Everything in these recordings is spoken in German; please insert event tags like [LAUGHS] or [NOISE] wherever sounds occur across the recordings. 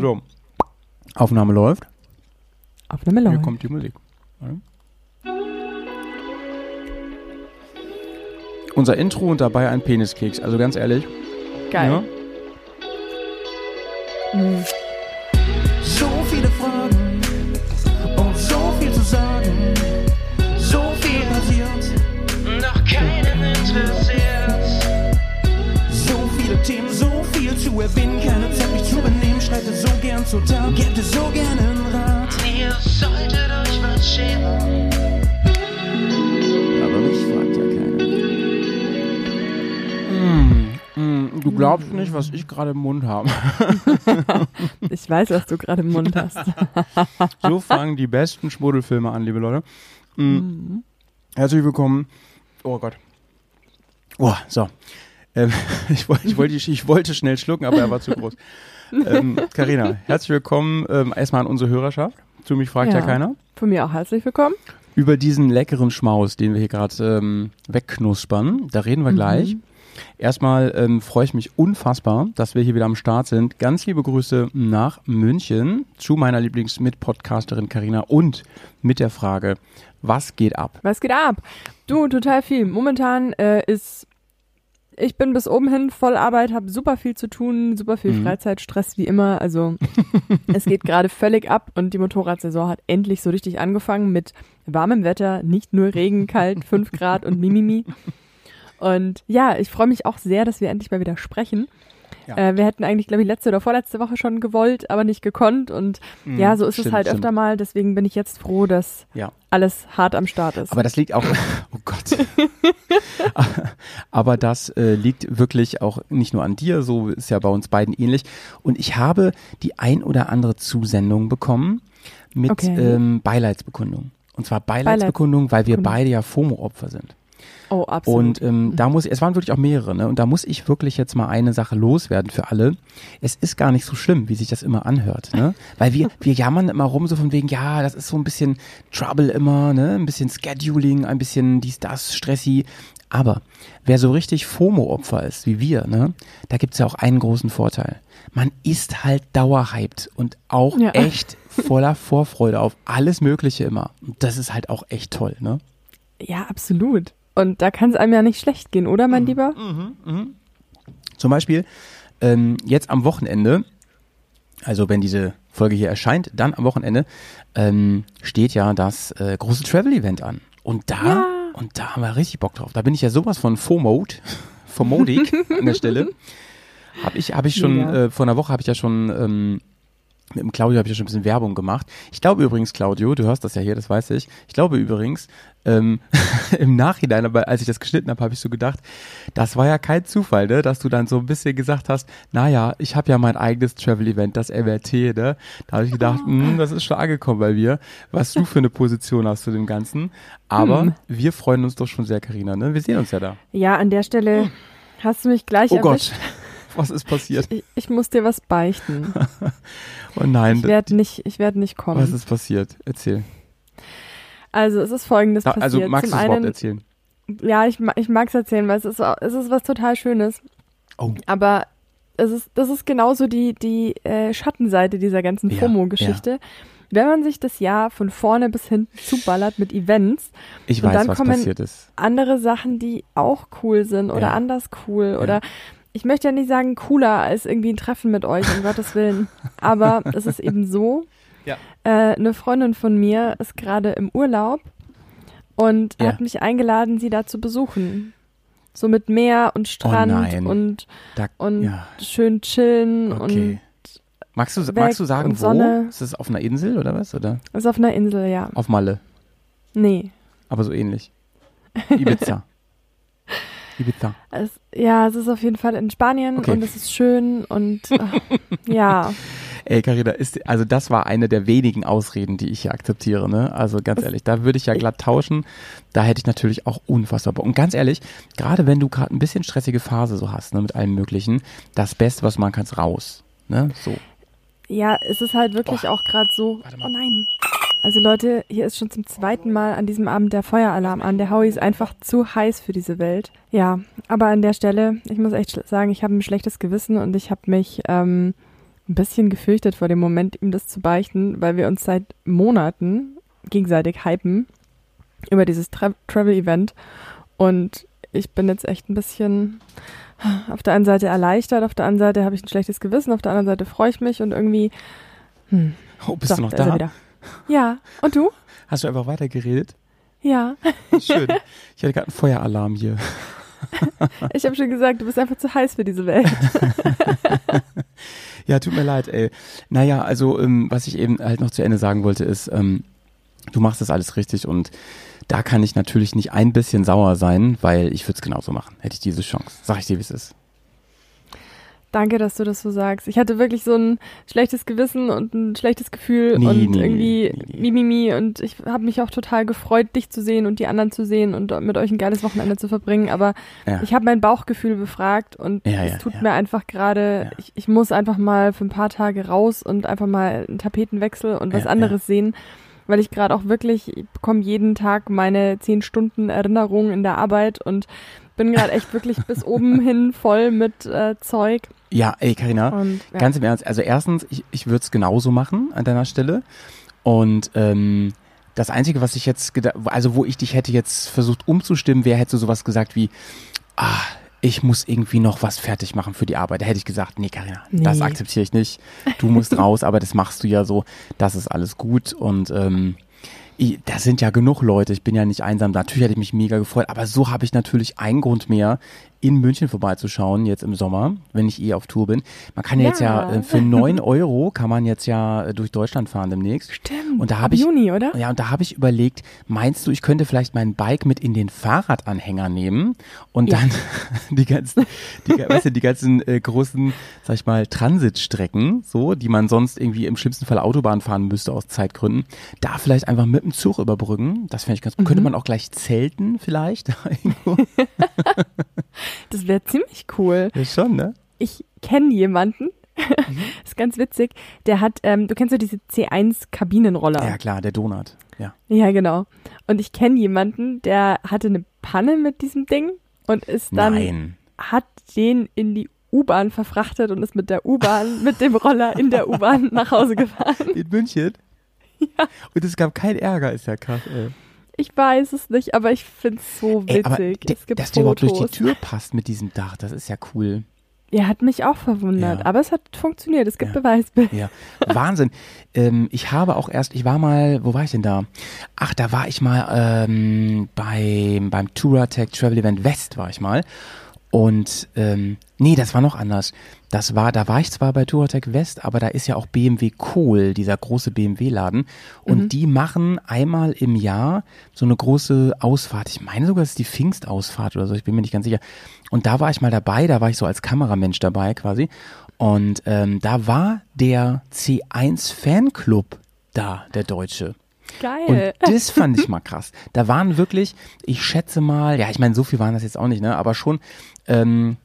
So. Aufnahme läuft. Aufnahme Hier läuft. kommt die Musik. Warte. Unser Intro und dabei ein Peniskeks. Also ganz ehrlich. Geil. Ja, Mhm. Zu erwähnen. Keine Zeit, mich zu benehmen. Schreite so gern zur Tat, gäbe so gern einen Rat. Ihr solltet euch was schämen. aber mich fragt ja keiner. Mm, mm, du glaubst nicht, was ich gerade im Mund habe. [LAUGHS] Ich weiß, was du gerade im Mund hast. [LAUGHS] So fangen die besten Schmuddelfilme an, liebe Leute. Mm. Mhm. Herzlich willkommen. Oh Gott. Oh, so. Ähm, ich, [LAUGHS] ich, wollte, ich wollte schnell schlucken, aber er war zu groß. Ähm, [LAUGHS] Carina, herzlich willkommen ähm, erstmal an unsere Hörerschaft. Zu mich fragt ja, Ja. keiner. Von mir auch herzlich willkommen. Über diesen leckeren Schmaus, den wir hier gerade ähm, wegknuspern, da reden wir gleich. Erstmal ähm, freue ich mich unfassbar, dass wir hier wieder am Start sind. Ganz liebe Grüße nach München zu meiner Lieblingsmitpodcasterin Carina und mit der Frage, was geht ab? Was geht ab? Du, total viel. Momentan äh, ist, ich bin bis oben hin voll Arbeit, habe super viel zu tun, super viel Mhm. Freizeitstress wie immer. Also [LAUGHS] es geht gerade völlig ab und die Motorradsaison hat endlich so richtig angefangen mit warmem Wetter, nicht nur Regen, kalt, [LAUGHS] 5 Grad und Mimimi. Und ja, ich freue mich auch sehr, dass wir endlich mal wieder sprechen. Ja. Äh, wir hätten eigentlich, glaube ich, letzte oder vorletzte Woche schon gewollt, aber nicht gekonnt. Und ja, so ist es Stimmt, halt stimmt. öfter mal. Deswegen bin ich jetzt froh, dass Ja. alles hart am Start ist. Aber das liegt auch, [LAUGHS] oh Gott. Aber das äh, liegt wirklich auch nicht nur an dir, so ist ja bei uns beiden ähnlich. Und ich habe die ein oder andere Zusendung bekommen mit Okay. ähm, Beileidsbekundung. Und zwar Beileidsbekundung, weil wir beide ja FOMO-Opfer sind. Oh, absolut. Und ähm, da muss, es waren wirklich auch mehrere, ne? Und da muss ich wirklich jetzt mal eine Sache loswerden für alle. Es ist gar nicht so schlimm, wie sich das immer anhört, ne? [LAUGHS] Weil wir, wir jammern immer rum, so von wegen, ja, das ist so ein bisschen Trouble immer, ne? Ein bisschen Scheduling, ein bisschen dies, das, Stressi. Aber wer so richtig FOMO-Opfer ist, wie wir, ne? Da gibt's ja auch einen großen Vorteil. Man ist halt dauerhyped und auch Ja. echt voller Vorfreude auf alles Mögliche immer. Und das ist halt auch echt toll, ne? Ja, absolut. Und da kann es einem ja nicht schlecht gehen, oder, Mhm. mein Lieber? Zum Beispiel ähm, jetzt am Wochenende, also wenn diese Folge hier erscheint, dann am Wochenende ähm, steht ja das äh, große Travel-Event an. Und da, Ja. und da haben wir richtig Bock drauf. Da bin ich ja sowas von FOMOD, [LAUGHS] FOMODig an der Stelle. [LAUGHS] Habe ich, hab ich schon, Mega. äh, vor einer Woche habe ich ja schon ähm, mit dem Claudio habe ich ja schon ein bisschen Werbung gemacht. Ich glaube übrigens, Claudio, du hörst das ja hier, das weiß ich. Ich glaube übrigens, ähm, [LAUGHS] im Nachhinein, aber als ich das geschnitten habe, habe ich so gedacht, das war ja kein Zufall, ne, dass du dann so ein bisschen gesagt hast, naja, ich habe ja mein eigenes Travel-Event, das MRT, ne? Da habe ich gedacht, Oh. hm, das ist schon angekommen bei mir, was du für eine Position hast zu dem Ganzen. Aber Hm. wir freuen uns doch schon sehr, Karina, ne? Wir sehen uns ja da. Ja, an der Stelle hast du mich gleich Oh erwischt. Gott, was ist passiert? Ich, ich muss dir was beichten. [LAUGHS] Oh nein, Ich werde nicht, ich werde nicht kommen. was ist passiert? Erzähl. Also es ist folgendes Da, passiert. also magst du es überhaupt einen, erzählen? ja, ich, ich mag es erzählen, weil es ist, es ist was total Schönes. Oh. Aber es ist, das ist genauso die, die äh, Schattenseite dieser ganzen Ja, FOMO-Geschichte. Wenn man sich das Jahr von vorne bis hinten zuballert mit Events, Ich Und weiß, dann was kommen- passiert ist. andere Sachen, die auch cool sind oder Ja. anders cool oder ich möchte ja nicht sagen cooler als irgendwie ein Treffen mit euch, um Gottes Willen. Aber es ist eben so, Ja. äh, eine Freundin von mir ist gerade im Urlaub und Ja. hat mich eingeladen, sie da zu besuchen. So mit Meer und Strand Oh und, Da, und ja, schön chillen okay. Magst du, magst du sagen, und wo? Ist es auf einer Insel oder was? Oder und ist auf einer Insel, ja. auf Malle? Nee. Aber so ähnlich. Ibiza. [LAUGHS] Ibiza. Es, ja, es ist auf jeden Fall in Spanien Okay. und es ist schön und ach, [LAUGHS] ja. Ey, Carina, ist, also das war eine der wenigen Ausreden, die ich hier akzeptiere, ne? Also ganz ehrlich, da würde ich ja glatt tauschen. Da hätte ich natürlich auch unfassbar Bock. Und ganz ehrlich, gerade wenn du gerade ein bisschen stressige Phase so hast, ne, mit allem Möglichen, das Beste, was man kann, ist raus. Ne? So. Ja, es ist halt wirklich auch gerade so. Warte mal. Oh nein. Also Leute, hier ist schon zum zweiten Mal an diesem Abend der Feueralarm an. Der Howie ist einfach zu heiß für diese Welt. Ja, aber an der Stelle, ich muss echt sagen, ich habe ein schlechtes Gewissen und ich habe mich ähm, ein bisschen gefürchtet vor dem Moment, ihm das zu beichten, weil wir uns seit Monaten gegenseitig hypen über dieses Tra Travel-Event. Und ich bin jetzt echt ein bisschen auf der einen Seite erleichtert, auf der anderen Seite habe ich ein schlechtes Gewissen, auf der anderen Seite freue ich mich und irgendwie. Hm. Oh, bist so, du noch da? Ja, und du? Hast du einfach weitergeredet? Ja. Schön. Ich hatte gerade einen Feueralarm hier. Ich habe schon gesagt, du bist einfach zu heiß für diese Welt. [LAUGHS] Ja, tut mir leid, ey. Naja, also ähm, was ich eben halt noch zu Ende sagen wollte, ist, ähm, du machst das alles richtig und da kann ich natürlich nicht ein bisschen sauer sein, weil ich würde es genauso machen, hätte ich diese Chance. Sag ich dir, wie es ist. Danke, dass du das so sagst. Ich hatte wirklich so ein schlechtes Gewissen und ein schlechtes Gefühl Nee, und nee, irgendwie nee, nee. Mimimi und ich habe mich auch total gefreut, dich zu sehen und die anderen zu sehen und mit euch ein geiles Wochenende zu verbringen. Aber Ja. ich habe mein Bauchgefühl befragt und Ja, es ja, tut mir einfach gerade, ich, ich muss einfach mal für ein paar Tage raus und einfach mal einen Tapetenwechsel und was anderes sehen. Weil ich gerade auch wirklich, ich bekomme jeden Tag meine zehn Stunden Erinnerung in der Arbeit und bin gerade echt wirklich bis [LAUGHS] oben hin voll mit äh, Zeug. Ja, ey, Karina, ja. ganz im Ernst. Also erstens, ich, ich würde es genauso machen an deiner Stelle. Und ähm, das Einzige, was ich jetzt, geda- also wo ich dich hätte jetzt versucht umzustimmen, wäre, hättest du sowas gesagt wie, ah, ich muss irgendwie noch was fertig machen für die Arbeit. Da hätte ich gesagt, nee, Karina, das Nee. akzeptiere ich nicht. Du musst [LAUGHS] raus, aber das machst du ja so. Das ist alles gut. Und ähm, ich, da sind ja genug Leute. Ich bin ja nicht einsam. Natürlich hätte ich mich mega gefreut. Aber so habe ich natürlich einen Grund mehr, in München vorbeizuschauen, jetzt im Sommer, wenn ich eh auf Tour bin. Man kann ja, jetzt ja äh, für neun Euro kann man jetzt ja äh, durch Deutschland fahren demnächst. Stimmt. Und da Ab habe ich, Juni, oder? ja, und da habe ich überlegt, meinst du, ich könnte vielleicht mein Bike mit in den Fahrradanhänger nehmen und Ja. dann [LAUGHS] die ganzen, die, weißt du, die ganzen äh, großen, sag ich mal, Transitstrecken, so, die man sonst irgendwie im schlimmsten Fall Autobahn fahren müsste aus Zeitgründen, da vielleicht einfach mit dem Zug überbrücken. Das fände ich ganz gut. Mhm. Könnte man auch gleich zelten vielleicht? [LAUGHS] [LAUGHS] Das wäre ziemlich cool. ja, schon, ne? Ich kenne jemanden, Mhm. [LAUGHS] ist ganz witzig, der hat, ähm, du kennst ja diese C1-Kabinenroller. Ja, klar, der Donut. Ja. Ja, genau. Und ich kenne jemanden, der hatte eine Panne mit diesem Ding und ist dann, Nein. hat den in die U-Bahn verfrachtet und ist mit der U-Bahn, [LAUGHS] mit dem Roller in der U-Bahn nach Hause gefahren. In München? [LAUGHS] Ja. Und es gab keinen Ärger, ist ja krass, ey. Ich weiß es nicht, aber ich finde es so Ey, witzig. der, es gibt dass der überhaupt durch die Fotos. Tür passt mit diesem Dach, das ist ja cool. Er hat mich auch verwundert, Ja. aber es hat funktioniert. Es gibt Ja. Beweisbilder. Ja, Wahnsinn. ähm, ich habe auch erst, ich war mal, wo war ich denn da? Ach, da war ich mal ähm, bei, beim Touratech Travel Event West war ich mal. Und ähm, nee, das war noch anders. Das war, da war ich zwar bei Touratech West, aber da ist ja auch BMW Kohl, dieser große BMW-Laden. Und die machen einmal im Jahr so eine große Ausfahrt. Ich meine sogar, es ist die Pfingstausfahrt oder so, ich bin mir nicht ganz sicher. Und da war ich mal dabei, da war ich so als Kameramensch dabei quasi. Und ähm, da war der C1 Fanclub da, der Deutsche. Und Geil. das fand ich mal krass. Da waren wirklich, ich schätze mal, ja, ich meine, so viel waren das jetzt auch nicht, ne, aber schon, ähm,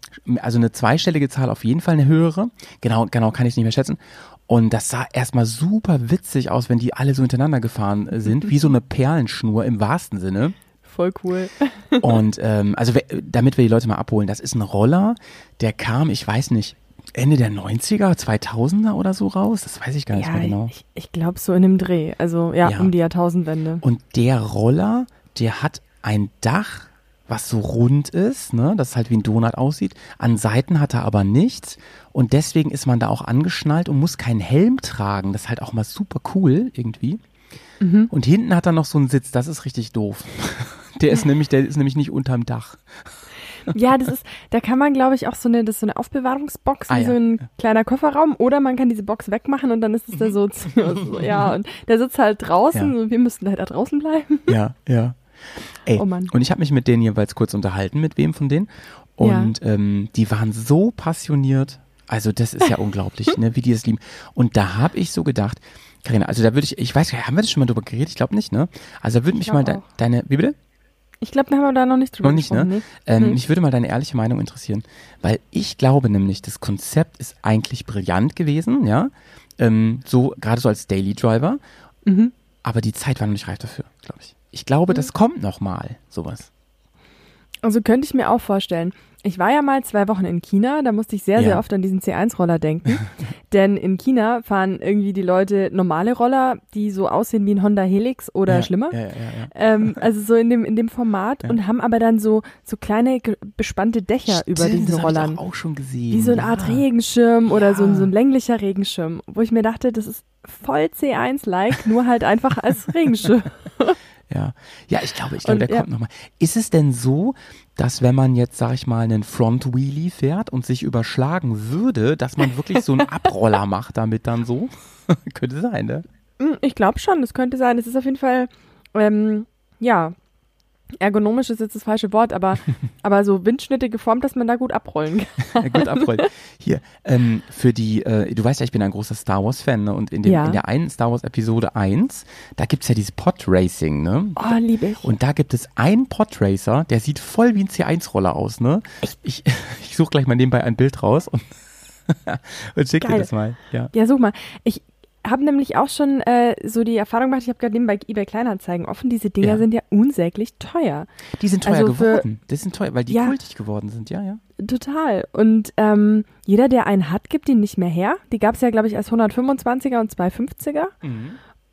also eine zweistellige Zahl auf jeden Fall eine höhere. Genau, genau kann ich nicht mehr schätzen. Und das sah erstmal super witzig aus, wenn die alle so hintereinander gefahren sind, wie so eine Perlenschnur im wahrsten Sinne. Voll cool. Und ähm, also damit wir die Leute mal abholen, das ist ein Roller, der kam, ich weiß nicht, Ende der 90er, 2000er oder so raus, das weiß ich gar nicht ja, mehr genau. ich, ich glaube so in dem Dreh. Also ja, Ja. um die Jahrtausendwende. Und der Roller, der hat ein Dach, was so rund ist, ne, das halt wie ein Donut aussieht. An Seiten hat er aber nichts. Und deswegen ist man da auch angeschnallt und muss keinen Helm tragen. Das ist halt auch mal super cool irgendwie. Und hinten hat er noch so einen Sitz, das ist richtig doof. [LAUGHS] Der ist [LAUGHS] nämlich, der ist nämlich nicht unterm Dach. Ja, das ist, da kann man, glaube ich, auch so eine, das ist so eine Aufbewahrungsbox, Ah, wie ja. so ein kleiner Kofferraum, oder man kann diese Box wegmachen und dann ist es da so, so [LAUGHS] ja, und der sitzt halt draußen Ja. und wir halt da draußen bleiben. Ja, ja. Ey, Oh Mann. und ich habe mich mit denen jeweils kurz unterhalten, mit wem von denen. Und ähm, die waren so passioniert. Also das ist ja [LAUGHS] unglaublich, ne, wie die es lieben. Und da habe ich so gedacht, Karina, also da würde ich, ich weiß gar nicht, haben wir das schon mal drüber geredet? Ich glaube nicht, ne? Also da würde mich mal de deine, wie bitte? Ich glaube, da haben wir da noch nicht drüber Noch nicht, ne? gesprochen. Ähm, Nee. Mich würde mal deine ehrliche Meinung interessieren, weil ich glaube nämlich, das Konzept ist eigentlich brillant gewesen, ja, ähm, so gerade so als Daily Driver, Mhm. aber die Zeit war noch nicht reif dafür, glaube ich. Ich glaube, das kommt noch mal, sowas. Also könnte ich mir auch vorstellen. Ich war ja mal zwei Wochen in China, da musste ich sehr, Ja. sehr oft an diesen C1-Roller denken. [LAUGHS] Denn in China fahren irgendwie die Leute normale Roller, die so aussehen wie ein Honda Helix oder ja, schlimmer. Ja. Ähm, also so in dem, in dem Format und haben aber dann so, so kleine bespannte Dächer über Stimmt, diesen das Rollern. Ich auch schon gesehen. Wie so eine. Art Regenschirm oder so, so ein länglicher Regenschirm, wo ich mir dachte, das ist voll C1-like, nur halt einfach als [LAUGHS] Regenschirm. Ja, ja, ich glaube, ich glaube, Und, der ja. kommt nochmal. Ist es denn so, dass wenn man jetzt, sag ich mal, einen Front Wheelie fährt und sich überschlagen würde, dass man wirklich so einen [LAUGHS] Abroller macht damit dann so? [LAUGHS] Könnte sein, ne? Hm, Ich glaube schon, das könnte sein. Es ist auf jeden Fall, ähm, ja, ergonomisch ist jetzt das falsche Wort, aber, [LAUGHS] aber so Windschnitte geformt, dass man da gut abrollen kann. Gut abrollen. Hier, ähm, für die, äh, du weißt ja, ich bin ein großer Star Wars-Fan, ne? Und in, dem, Ja. in der einen Star Wars Episode 1, da gibt's ja dieses Pod-Racing, ne? Oh, liebe ich. Und da gibt es einen Podracer, der sieht voll wie ein C1-Roller aus, ne? Ich, [LAUGHS] ich suche gleich mal nebenbei ein Bild raus und, [LAUGHS] und schicke dir das mal. Ja. Ja, such mal. Ich habe nämlich auch schon äh, so die Erfahrung gemacht, ich habe gerade nebenbei eBay Kleinanzeigen offen, diese Dinger Ja. sind ja unsäglich teuer. Die sind teuer Also für- geworden. Die sind teuer, weil die Ja. kultig geworden sind, ja, ja. Total. Und ähm, jeder, der einen hat, gibt ihn nicht mehr her. Die gab es ja, glaube ich, als 125er und 250er.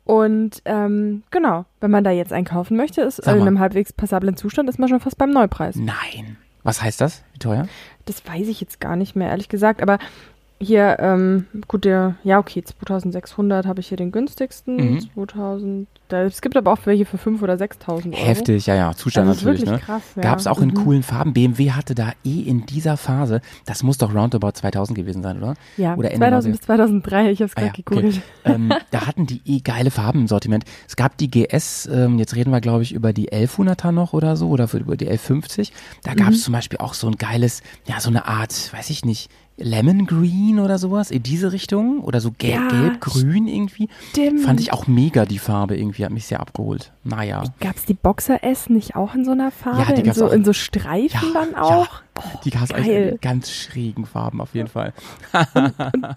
Und ähm, genau, wenn man da jetzt einen kaufen möchte, ist Sag in einem halbwegs passablen Zustand, ist man schon fast beim Neupreis. Nein. Was heißt das? Wie teuer? Das weiß ich jetzt gar nicht mehr, ehrlich gesagt. Aber hier, ähm, gut, der, ja, okay, 2600 habe ich hier den günstigsten. Mhm. 2000, da, es gibt aber auch welche für 5.000 oder 6.000 Euro. Heftig, ja, ja. Zustand Also das ist natürlich, ne? krass, ja. Gab es auch in Mhm. coolen Farben. BMW hatte da eh in dieser Phase, das muss doch roundabout 2000 gewesen sein, oder? Ja, oder Ende 2000 bis 2003, ich habe es Ah gerade ja, okay. gegoogelt. ähm, [LAUGHS] da hatten die eh geile Farben im Sortiment. Es gab die GS, ähm, jetzt reden wir glaube ich über die 1100er noch oder so oder für, über die 1150. Da gab Mhm. es zum Beispiel auch so ein geiles, ja so eine Art, weiß ich nicht, Lemon Green oder sowas in diese Richtung oder so gelb, Ja, gelb-grün irgendwie. Stimmt. Fand ich auch mega die Farbe irgendwie, hat mich sehr abgeholt. Naja. Gab es die Boxer S nicht auch in so einer Farbe? Ja, die in, so, auch. in so Streifen dann auch? Die hast geil. eigentlich in ganz schrägen Farben auf jeden Fall.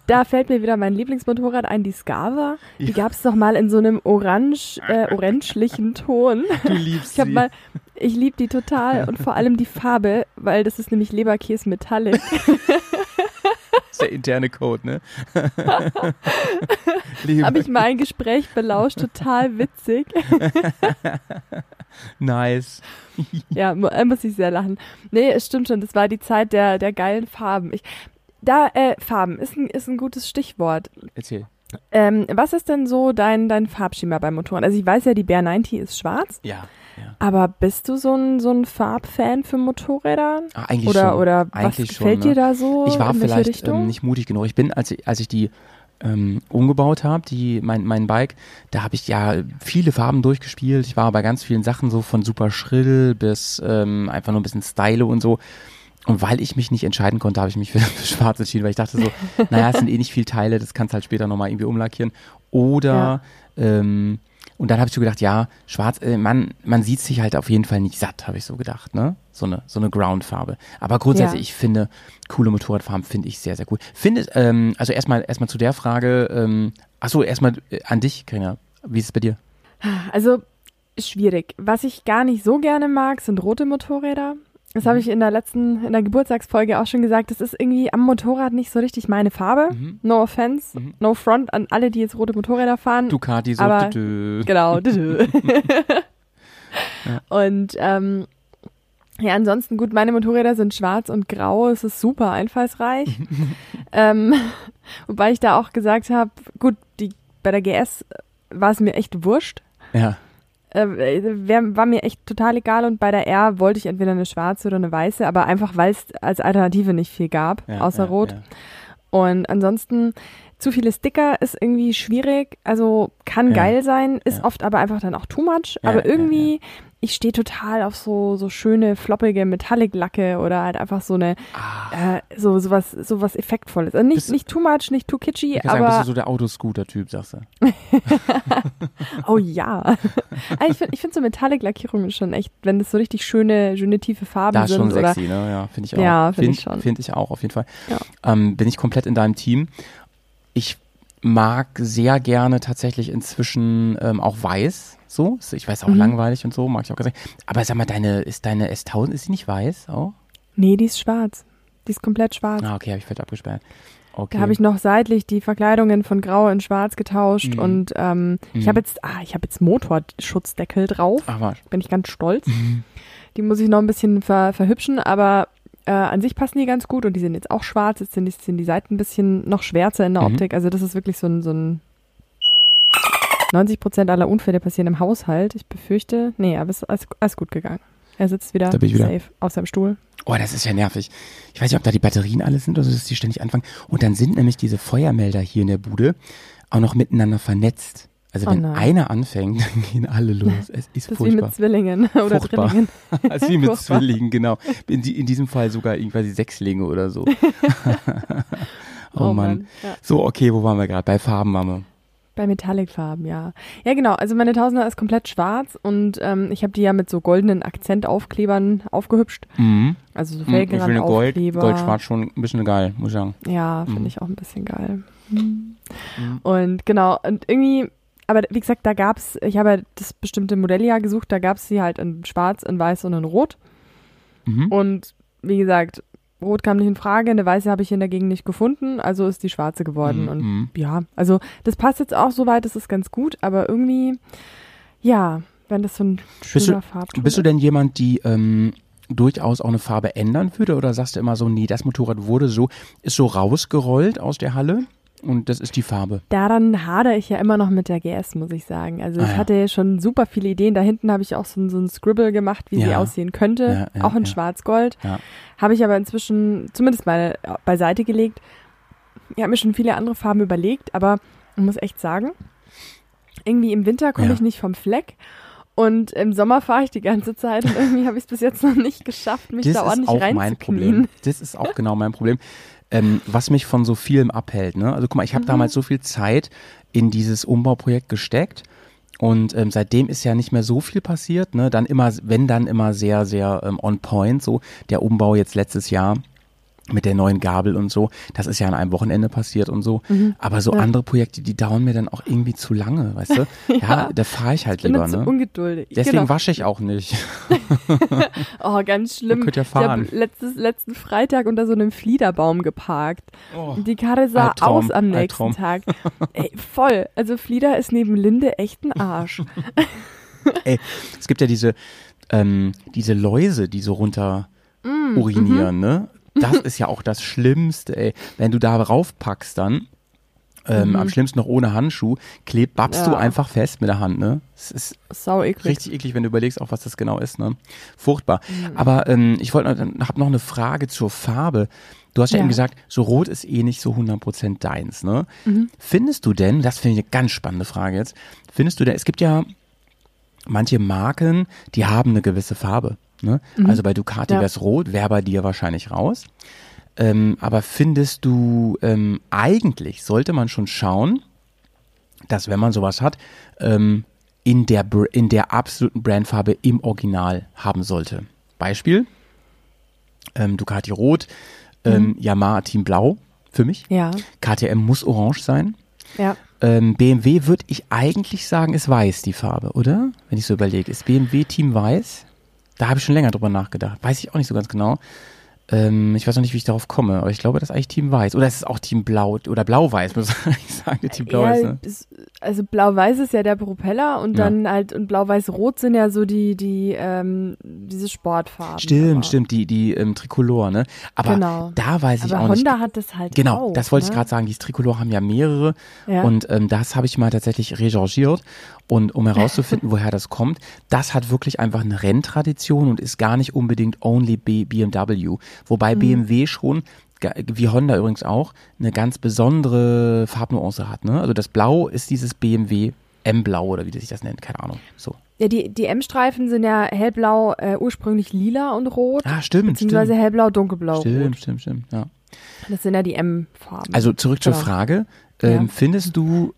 Da fällt mir wieder mein Lieblingsmotorrad ein, die Scava. Die Ja. gab es doch mal in so einem orange, äh, orangelichen Ton. Du liebst Ich habe mal, ich liebe die total und vor allem die Farbe, weil das ist nämlich Leberkäse Metallic. [LAUGHS] Das ist der interne Code, ne? [LAUGHS] Habe ich mal ein Gespräch belauscht, total witzig. [LAUGHS] nice. [LAUGHS] Ja, äh, muss ich sehr lachen. Nee, es stimmt schon, das war die Zeit der, der geilen Farben. Ich, da, äh, Farben ist ein, ist ein gutes Stichwort. Erzähl. Ähm, was ist denn so dein, dein Farbschema beim Motorrad? Also ich weiß ja, die Bear 90 ist schwarz, Ja, ja. aber bist du so ein, so ein Farbfan für Motorräder? Ah, eigentlich Oder, schon. oder was Eigentlich gefällt schon, dir ne? da so? Ich war vielleicht ähm, nicht mutig genug. Ich bin, als ich, als ich die ähm, umgebaut habe, die mein mein Bike, da habe ich ja viele Farben durchgespielt. Ich war bei ganz vielen Sachen so von super schrill bis ähm, einfach nur ein bisschen Style und so. Und weil ich mich nicht entscheiden konnte, habe ich mich [LAUGHS] für, schwarz entschieden, weil ich dachte so, [LAUGHS] naja, es sind eh nicht viel Teile, das kannst halt später nochmal irgendwie umlackieren. Oder ähm, und dann habe ich so gedacht, ja, schwarz, äh, man, man sieht sich halt auf jeden Fall nicht satt, habe ich so gedacht, ne? So eine, so eine Groundfarbe. Aber grundsätzlich, Ja. ich finde, coole Motorradfarben finde ich sehr, sehr cool. Finde, ähm, also erstmal, erstmal zu der Frage, ähm, achso, erstmal äh, an dich, Karina. Wie ist es bei dir? Also schwierig. Was ich gar nicht so gerne mag, sind rote Motorräder. Das Mhm. habe ich in der letzten, in der Geburtstagsfolge auch schon gesagt. Das ist irgendwie am Motorrad nicht so richtig meine Farbe. Mhm. No offense, Mhm. no front an alle, die jetzt rote Motorräder fahren. Ducati, so, Aber- dü, dü. Genau. [LAUGHS] [LAUGHS] Und ähm, ja, ansonsten gut, meine Motorräder sind schwarz und grau, es ist super einfallsreich. [LAUGHS] ähm, wobei ich da auch gesagt habe, gut, die, bei der GS war es mir echt wurscht. Ja, Äh, wär, war mir echt total egal und bei der R wollte ich entweder eine schwarze oder eine weiße, aber einfach weil es als Alternative nicht viel gab, ja außer ja, Rot. Ja. Und ansonsten zu viele Sticker ist irgendwie schwierig. Also kann geil sein, ist oft aber einfach dann auch too much. Aber irgendwie, ich stehe total auf so so schöne floppige Metallic-Lacke oder halt einfach so eine Ah, äh, so sowas sowas effektvolles. Also nicht Bist- nicht too much, nicht too kitschy, ich kann sagen, bist aber du so der Autoscooter-Typ, sagst du. [LAUGHS] oh ja. also ich finde ich finde so Metallic-Lackierungen schon echt, wenn das so richtig schöne schöne tiefe Farben Da ist sind schon oder sexy, ne? Ja, finde ich auch. Ja, find ich schon. Finde ich auch, auf jeden Fall. Ja. Ähm, bin ich komplett in deinem Team. Ich mag sehr gerne tatsächlich inzwischen ähm, auch weiß. So, ich weiß auch Mhm. langweilig und so, mag ich auch ganz gerne. Aber sag mal, deine, ist deine S1000, ist sie nicht weiß auch? Nee, die ist schwarz. Die ist komplett schwarz. Ah, okay, habe ich falsch abgesperrt. Okay. Da habe ich noch seitlich die Verkleidungen von grau in schwarz getauscht Mhm. und ähm, ich Mhm. habe jetzt, ah, ich habe jetzt Motorschutzdeckel drauf. Ach, was. Bin ich ganz stolz. Die muss ich noch ein bisschen ver verhübschen, aber äh, an sich passen die ganz gut und die sind jetzt auch schwarz. Jetzt sind die, sind die Seiten ein bisschen noch schwärzer in der Mhm. Optik. Also das ist wirklich so ein, so ein 90 Prozent aller Unfälle passieren im Haushalt. Ich befürchte, nee, aber es ist alles, alles gut gegangen. Er sitzt wieder ich wieder. safe auf seinem Stuhl. Oh, das ist ja nervig. Ich weiß nicht, ob da die Batterien alle sind oder so, dass die ständig anfangen. Und dann sind nämlich diese Feuermelder hier in der Bude auch noch miteinander vernetzt. Also Oh wenn einer anfängt, [LAUGHS] dann gehen alle los. Es ist [LAUGHS] Das ist wie furchtbar. mit Zwillingen [LAUGHS] oder Furchtbar. Drillingen. Ist wie mit Furchtbar. Zwillingen, genau. In, die, in diesem Fall sogar irgendwie Sechslinge oder so. oh, Mann. Ja. So, okay, wo waren wir gerade? Bei Farben waren wir. Bei Metallic-Farben, ja. Ja, genau. Also meine Tausender ist komplett schwarz und ähm, ich habe die ja mit so goldenen Akzentaufklebern aufgehübscht. Mhm. Also so Mhm, Ich finde Gold, Felgenrandaufkleber. Gold-Schwarz schon ein bisschen geil, muss ich sagen. Ja, finde Mhm. ich auch ein bisschen geil. Und genau, und irgendwie, aber wie gesagt, da gab's, ich habe ja das bestimmte Modell ja gesucht, da gab's sie halt in schwarz, in weiß und in rot. Mhm. Und wie gesagt, rot kam nicht in Frage, eine weiße habe ich in der Gegend nicht gefunden, also ist die schwarze geworden. Mhm, Und mhm. ja, also das passt jetzt auch soweit, das ist ganz gut, aber irgendwie, ja, wenn das so ein schöner Farbton Bist du denn jemand, die ähm, durchaus auch eine Farbe ändern würde oder sagst du immer so, nee, das Motorrad wurde so, ist so rausgerollt aus der Halle und das ist die Farbe? Daran hadere ich ja immer noch mit der GS, muss ich sagen. Also Ah, ich ja. hatte schon super viele Ideen. Da hinten habe ich auch so, ein- so ein Scribble gemacht, wie sie Ja. aussehen könnte. Ja, auch in. Schwarz-Gold. Habe ich aber inzwischen zumindest mal äh, beiseite gelegt. Ich habe mir schon viele andere Farben überlegt, aber ich muss echt sagen, irgendwie im Winter komme ich nicht vom Fleck. Und im Sommer fahre ich die ganze Zeit und irgendwie habe ich es bis jetzt noch nicht geschafft, mich das da ist ordentlich auch mein Problem. reinzuknien. Das ist auch genau mein Problem, ähm, was mich von so vielem abhält. Ne? Also guck mal, ich Mhm. habe damals so viel Zeit in dieses Umbauprojekt gesteckt. Und ähm, seitdem ist ja nicht mehr so viel passiert, ne? Dann immer, wenn dann immer sehr, sehr ähm, on point. So der Umbau jetzt letztes Jahr mit der neuen Gabel und so, das ist ja an einem Wochenende passiert und so. Aber so Mhm. Ja. andere Projekte, die dauern mir dann auch irgendwie zu lange, weißt du? [LAUGHS] ja, da fahre ich halt Ich bin lieber, dann zu ne? ungeduldig. Deswegen genau. wasche ich auch nicht. [LAUGHS] Oh, ganz schlimm. Man könnte ja Ich habe fahren. letztes, letzten Freitag unter so einem Fliederbaum geparkt. Oh. Die Karre sah Albtraum, aus am nächsten Albtraum. Tag. [LAUGHS] Ey, voll. Also Flieder ist neben Linde echt ein Arsch. Ey, es gibt ja diese, ähm, diese Läuse, die so runter Mm, urinieren, mhm. ne? Das ist ja auch das Schlimmste, ey. Wenn du da raufpackst dann, ähm, am schlimmsten noch ohne Handschuh, klebt, babst du Mhm. Ja. einfach fest mit der Hand, ne? Es ist Sau eklig. richtig eklig, wenn du überlegst, auch was das genau ist, ne? Furchtbar. Mhm. Aber ähm, ich wollte, noch- hab noch eine Frage zur Farbe. Du hast ja, Ja. eben gesagt, so rot ist eh nicht so 100% deins, ne? Mhm. Findest du denn, das finde ich eine ganz spannende Frage jetzt, findest du denn, es gibt ja manche Marken, die haben eine gewisse Farbe, ne? Also bei Ducati Mhm. Ja. wäre es rot, wäre bei dir wahrscheinlich raus. Ähm, aber findest du, ähm, eigentlich sollte man schon schauen, dass wenn man sowas hat, ähm, in der, in der absoluten Brandfarbe im Original haben sollte. Beispiel, ähm, Ducati Rot, ähm, Yamaha Team Blau für mich. Ja, KTM muss orange sein. ja. Ähm, BMW würde ich eigentlich sagen, ist weiß die Farbe, oder? Wenn ich so überlege. Ist BMW Team Weiß? Da habe ich schon länger drüber nachgedacht. Weiß ich auch nicht so ganz genau. Ähm, ich weiß noch nicht, wie ich darauf komme, aber ich glaube, das ist eigentlich Team Weiß. Oder ist es auch Team Blau oder Blau-Weiß, muss [LAUGHS] ich sagen, Team Blau ja, ist, ne? Also blau-weiß ist ja der Propeller und Ja. dann halt und blau-weiß-rot sind ja so die die ähm, diese Sportfarben. Stimmt, aber, stimmt, die, die ähm, Tricolor, ne? Aber Genau. da weiß ich Aber auch nicht. Honda hat das halt Genau, auch, das wollte ich ne? gerade sagen. Die Tricolor haben ja mehrere Ja. und ähm, das habe ich mal tatsächlich rechargiert und um herauszufinden, [LAUGHS] woher das kommt. Das hat wirklich einfach eine Renntradition und ist gar nicht unbedingt only B BMW. Mhm. Wobei BMW schon wie Honda übrigens auch eine ganz besondere Farbnuance hat. Ne? Also das Blau ist dieses BMW M-Blau oder wie sich das nennt, keine Ahnung. So. Ja, die, die M-Streifen sind ja hellblau, äh, ursprünglich lila und rot. Ah, stimmt, beziehungsweise stimmt. hellblau, dunkelblau, Stimmt, rot. stimmt, stimmt, ja. Das sind ja die M-Farben. Also zurück zur Genau. Frage. Ähm, Ja. Findest du,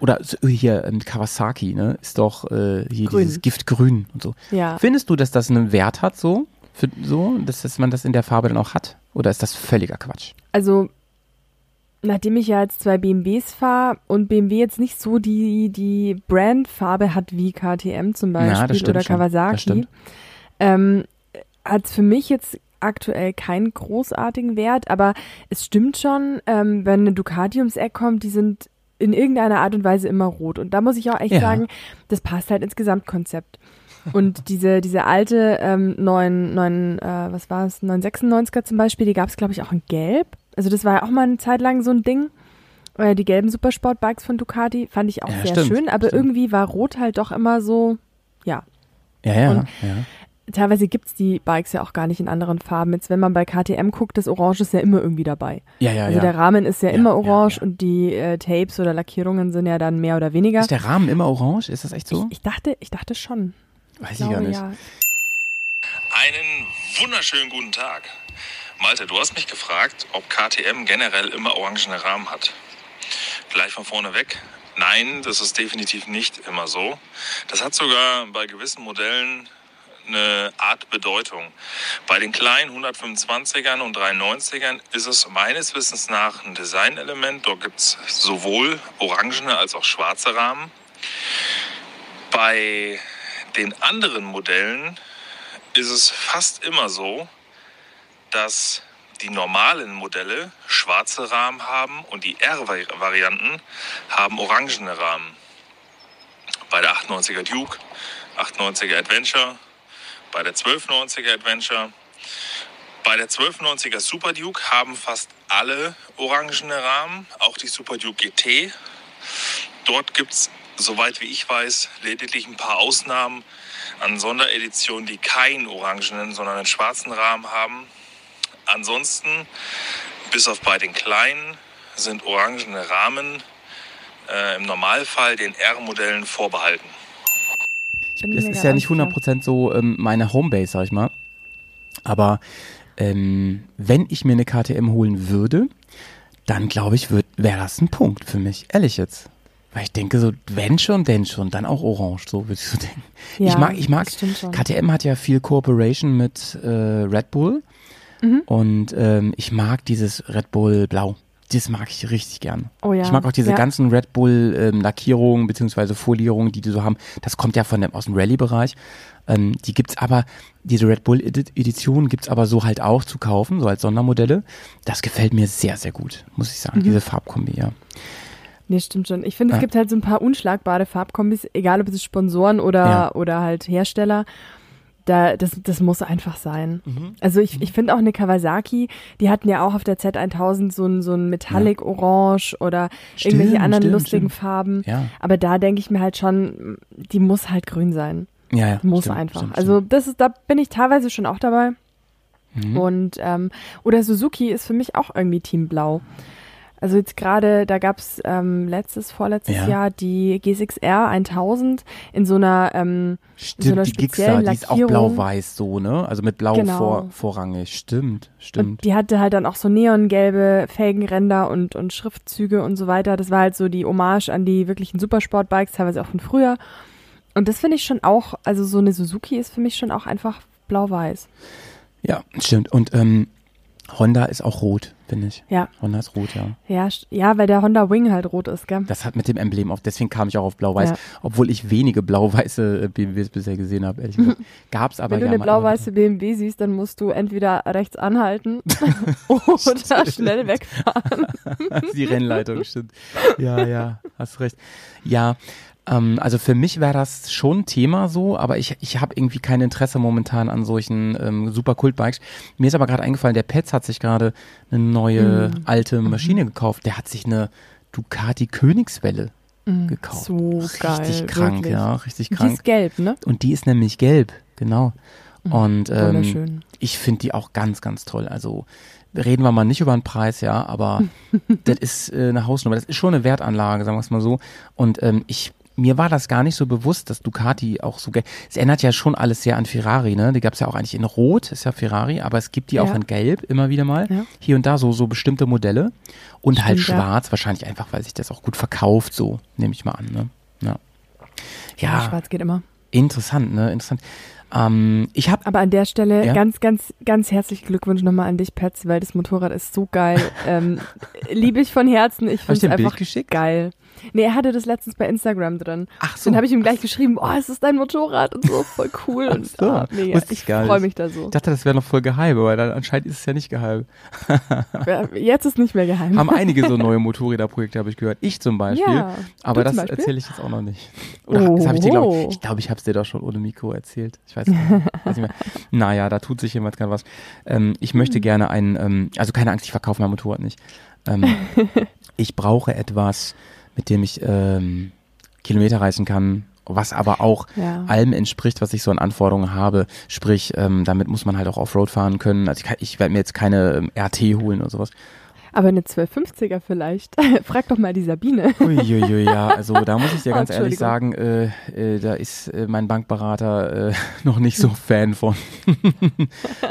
oder so- hier ähm, Kawasaki, ne, ist doch äh, hier Grün. dieses Giftgrün und so. ja. Findest du, dass das einen Wert hat so, für, so dass, dass man das in der Farbe dann auch hat? Oder ist das völliger Quatsch? Also, nachdem ich ja jetzt zwei BMWs fahre und BMW jetzt nicht so die, die Brandfarbe hat wie KTM zum Beispiel Ja, oder Kawasaki, ähm, hat es für mich jetzt aktuell keinen großartigen Wert, aber es stimmt schon, ähm, wenn eine Ducati ums Eck kommt, die sind in irgendeiner Art und Weise immer rot. Und da muss ich auch echt Ja. sagen, das passt halt ins Gesamtkonzept. Und diese, diese alte ähm, 9, 9 äh, was war es, 996er zum Beispiel, die gab es, glaube ich, auch in Gelb. Also das war ja auch mal eine Zeit lang so ein Ding. Äh, die gelben Supersportbikes von Ducati fand ich auch Ja, sehr stimmt, schön, aber stimmt. irgendwie war Rot halt doch immer so, ja. Ja, ja, Und- ja. Teilweise gibt's die Bikes ja auch gar nicht in anderen Farben. Jetzt, wenn man bei KTM guckt, das Orange ist ja immer irgendwie dabei. Ja, ja, also ja. der Rahmen ist ja, Ja, immer orange ja. und die äh, Tapes oder Lackierungen sind ja dann mehr oder weniger. Ist der Rahmen immer orange? Ist das echt so? ich, ich dachte, ich dachte schon. Weiß ich glaube, gar nicht. ja. Einen wunderschönen guten Tag. Malte, du hast mich gefragt, ob KTM generell immer orangene Rahmen hat. Gleich von vorne weg. Nein, das ist definitiv nicht immer so. Das hat sogar bei gewissen Modellen eine Art Bedeutung. Bei den kleinen 125ern und 390ern ist es meines Wissens nach ein Designelement. Dort gibt es sowohl orangene als auch schwarze Rahmen. Bei den anderen Modellen ist es fast immer so, dass die normalen Modelle schwarze Rahmen haben und die R-Varianten haben orangene Rahmen. Bei der 890er Duke, 890er Adventure, bei der 1290er Adventure, bei der 1290er Super Duke haben fast alle orangene Rahmen, auch die Super Duke GT. Dort gibt es, soweit wie ich weiß, lediglich ein paar Ausnahmen an Sondereditionen, die keinen orangenen, sondern einen schwarzen Rahmen haben. Ansonsten, bis auf bei den kleinen, sind orangene Rahmen äh, im Normalfall den R-Modellen vorbehalten. Mir ist ja nicht unsicher. 100% so ähm, meine Homebase, sag ich mal. Aber ähm, wenn ich mir eine KTM holen würde, dann glaube ich, wäre das ein Punkt für mich. Ehrlich jetzt. Weil ich denke so, wenn schon, denn schon, dann auch orange, so würde ich so [LAUGHS] denken. Ja, ich mag, ich mag. KTM hat ja viel Cooperation mit äh, Red Bull Mhm. und ähm, ich mag dieses Red Bull Blau. Das mag ich richtig gern. Oh ja, Ich mag auch diese ja. ganzen Red Bull ähm, Lackierungen beziehungsweise Folierungen, die die so haben. Das kommt ja von dem aus dem Rallye-Bereich. Ähm, die gibt's aber, diese Red Bull Edi- Edition gibt's aber so halt auch zu kaufen, so als Sondermodelle. Das gefällt mir sehr, sehr gut, muss ich sagen. Mhm. Diese Farbkombi, ja. Nee, stimmt schon. Ich finde, es Ja. gibt halt so ein paar unschlagbare Farbkombis, egal ob es Sponsoren oder, Ja. oder halt Hersteller. Da, das, das muss einfach sein. Mhm. Also ich, ich finde auch eine Kawasaki, die hatten ja auch auf der Z1000 so ein, so ein Metallic Orange oder irgendwelche Stimmt, anderen stimmt, lustigen stimmt. Farben. Ja, Aber da denke ich mir halt schon, die muss halt grün sein. ja, ja. Muss stimmt, einfach. stimmt, also das ist, da bin ich teilweise schon auch dabei. Mhm. Und ähm, oder Suzuki ist für mich auch irgendwie Team Blau. Also jetzt gerade, da gab's ähm, letztes, vorletztes Ja. Jahr die G6R 1000 in so einer ähm, Stimmt, so einer die Gixxer, die ist auch blau-weiß so, ne? Also mit blau Genau. vor, vorrangig. Stimmt, stimmt. Und die hatte halt dann auch so neongelbe Felgenränder und, und Schriftzüge und so weiter. Das war halt so die Hommage an die wirklichen Supersportbikes, teilweise auch von früher. Und das finde ich schon auch, also so eine Suzuki ist für mich schon auch einfach blau-weiß. Ja, stimmt. Und ähm, Honda ist auch rot, finde ich. Ja. Honda ist rot, ja. Ja, ja, weil der Honda Wing halt rot ist, gell? Das hat mit dem Emblem auf, deswegen kam ich auch auf Blau-Weiß, Ja. obwohl ich wenige blau-weiße äh, BMWs bisher gesehen habe, ehrlich gesagt. [LAUGHS] Gab's aber Wenn du ja eine blau-weiße BMW siehst, dann musst du entweder rechts anhalten [LAUGHS] oder schnell wegfahren. [LAUGHS] die Rennleitung, stimmt. Ja, ja, hast recht. Ja, ähm, also für mich wäre das schon Thema so, aber ich, ich habe irgendwie kein Interesse momentan an solchen ähm, super Kultbikes. Mir ist aber gerade eingefallen, der Petz hat sich gerade eine neue Mhm. alte Maschine gekauft. Der hat sich eine Ducati Königswelle gekauft. So richtig geil, krank, wirklich. ja, richtig Die krank. ist gelb, ne? Und die ist nämlich gelb, genau. Und ähm, ich finde die auch ganz, ganz toll. Also reden wir mal nicht über den Preis, ja, aber [LAUGHS] das ist äh, eine Hausnummer. Das ist schon eine Wertanlage, sagen wir es mal so. Und ähm, ich mir war das gar nicht so bewusst, dass Ducati auch so gelb. Es erinnert ja schon alles sehr an Ferrari, ne? Die gab es ja auch eigentlich in Rot, ist ja Ferrari, aber es gibt die auch Ja. in Gelb immer wieder mal. Ja. Hier und da so so bestimmte Modelle und halt Stimmt, ja. Schwarz, wahrscheinlich einfach, weil sich das auch gut verkauft, so nehme ich mal an, ne? Ja. Ja, Ja, schwarz geht immer. interessant, ne? Interessant. Ähm, ich habe Aber an der Stelle Ja. ganz, ganz, ganz herzlichen Glückwunsch nochmal an dich, Petz, weil das Motorrad ist so geil. [LAUGHS] ähm, Liebe ich von Herzen. Ich finde es einfach geschickt? geil. Nee, er hatte das letztens bei Instagram drin. Ach so. Dann habe ich ihm gleich geschrieben, oh, es ist dein Motorrad und so, voll [LAUGHS] cool. Und so, ah, mega. wusste ich ich freue mich da so. Ich dachte, das wäre noch voll geheim, aber dann anscheinend ist es ja nicht geheim. [LAUGHS] Jetzt ist nicht mehr geheim. Haben einige so neue [LAUGHS] Motorräderprojekte, habe ich gehört. Ich zum Beispiel. Ja, aber das erzähle ich jetzt auch noch nicht. Oder das habe ich dir, glaube ich, ich glaube, ich habe es dir doch schon ohne Mikro erzählt. Ich weiß, nicht, weiß nicht mehr. Naja, da tut sich jemand gerade was. Ähm, ich möchte Hm. gerne einen, ähm, also keine Angst, ich verkaufe mein Motorrad nicht. Ähm, ich brauche etwas, mit dem ich ähm, Kilometer reisen kann, was aber auch Ja. allem entspricht, was ich so an Anforderungen habe. Sprich, ähm, damit muss man halt auch Offroad fahren können. Also ich, kann- ich werde mir jetzt keine ähm, RT holen oder sowas. Aber eine 1250er vielleicht. [LAUGHS] Frag doch mal die Sabine. Uiuiui, ja, also da muss ich dir [LAUGHS] Oh, ganz ehrlich sagen, äh, äh, da ist äh, mein Bankberater äh, [LAUGHS] noch nicht so Fan von.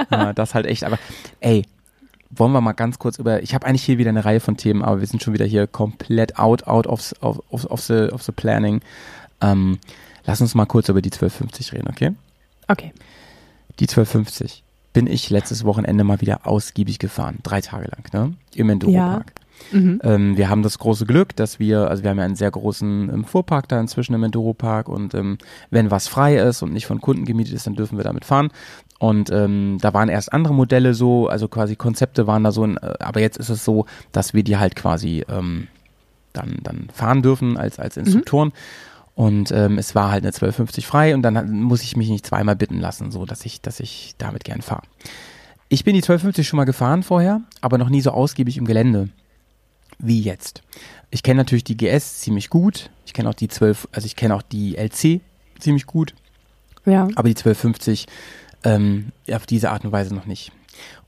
ja, das halt echt, aber ey, wollen wir mal ganz kurz über, ich habe eigentlich hier wieder eine Reihe von Themen, aber wir sind schon wieder hier komplett out, out of, of, of, of, the, of the planning. Ähm, lass uns mal kurz über die 1250 reden, okay? Okay. Die 1250 bin ich letztes Wochenende mal wieder ausgiebig gefahren, drei Tage lang, ne? Im Enduro-Park. Mhm. Ähm, wir haben das große Glück, dass wir, also wir haben ja einen sehr großen ähm, Fuhrpark da inzwischen im Enduro-Park und ähm, wenn was frei ist und nicht von Kunden gemietet ist, dann dürfen wir damit fahren. Und ähm, da waren erst andere Modelle so, also quasi Konzepte waren da so, in, äh, aber jetzt ist es so, dass wir die halt quasi ähm, dann, dann fahren dürfen als, als Instruktoren. Und ähm, es war halt eine 1250 frei und dann hat- muss ich mich nicht zweimal bitten lassen, so dass ich, dass ich damit gern fahre. Ich bin die 1250 schon mal gefahren vorher, aber noch nie so ausgiebig im Gelände wie jetzt. Ich kenne natürlich die GS ziemlich gut. Ich kenne auch die 12, also ich kenne auch die LC ziemlich gut, Ja. aber die 1250 ähm, auf diese Art und Weise noch nicht.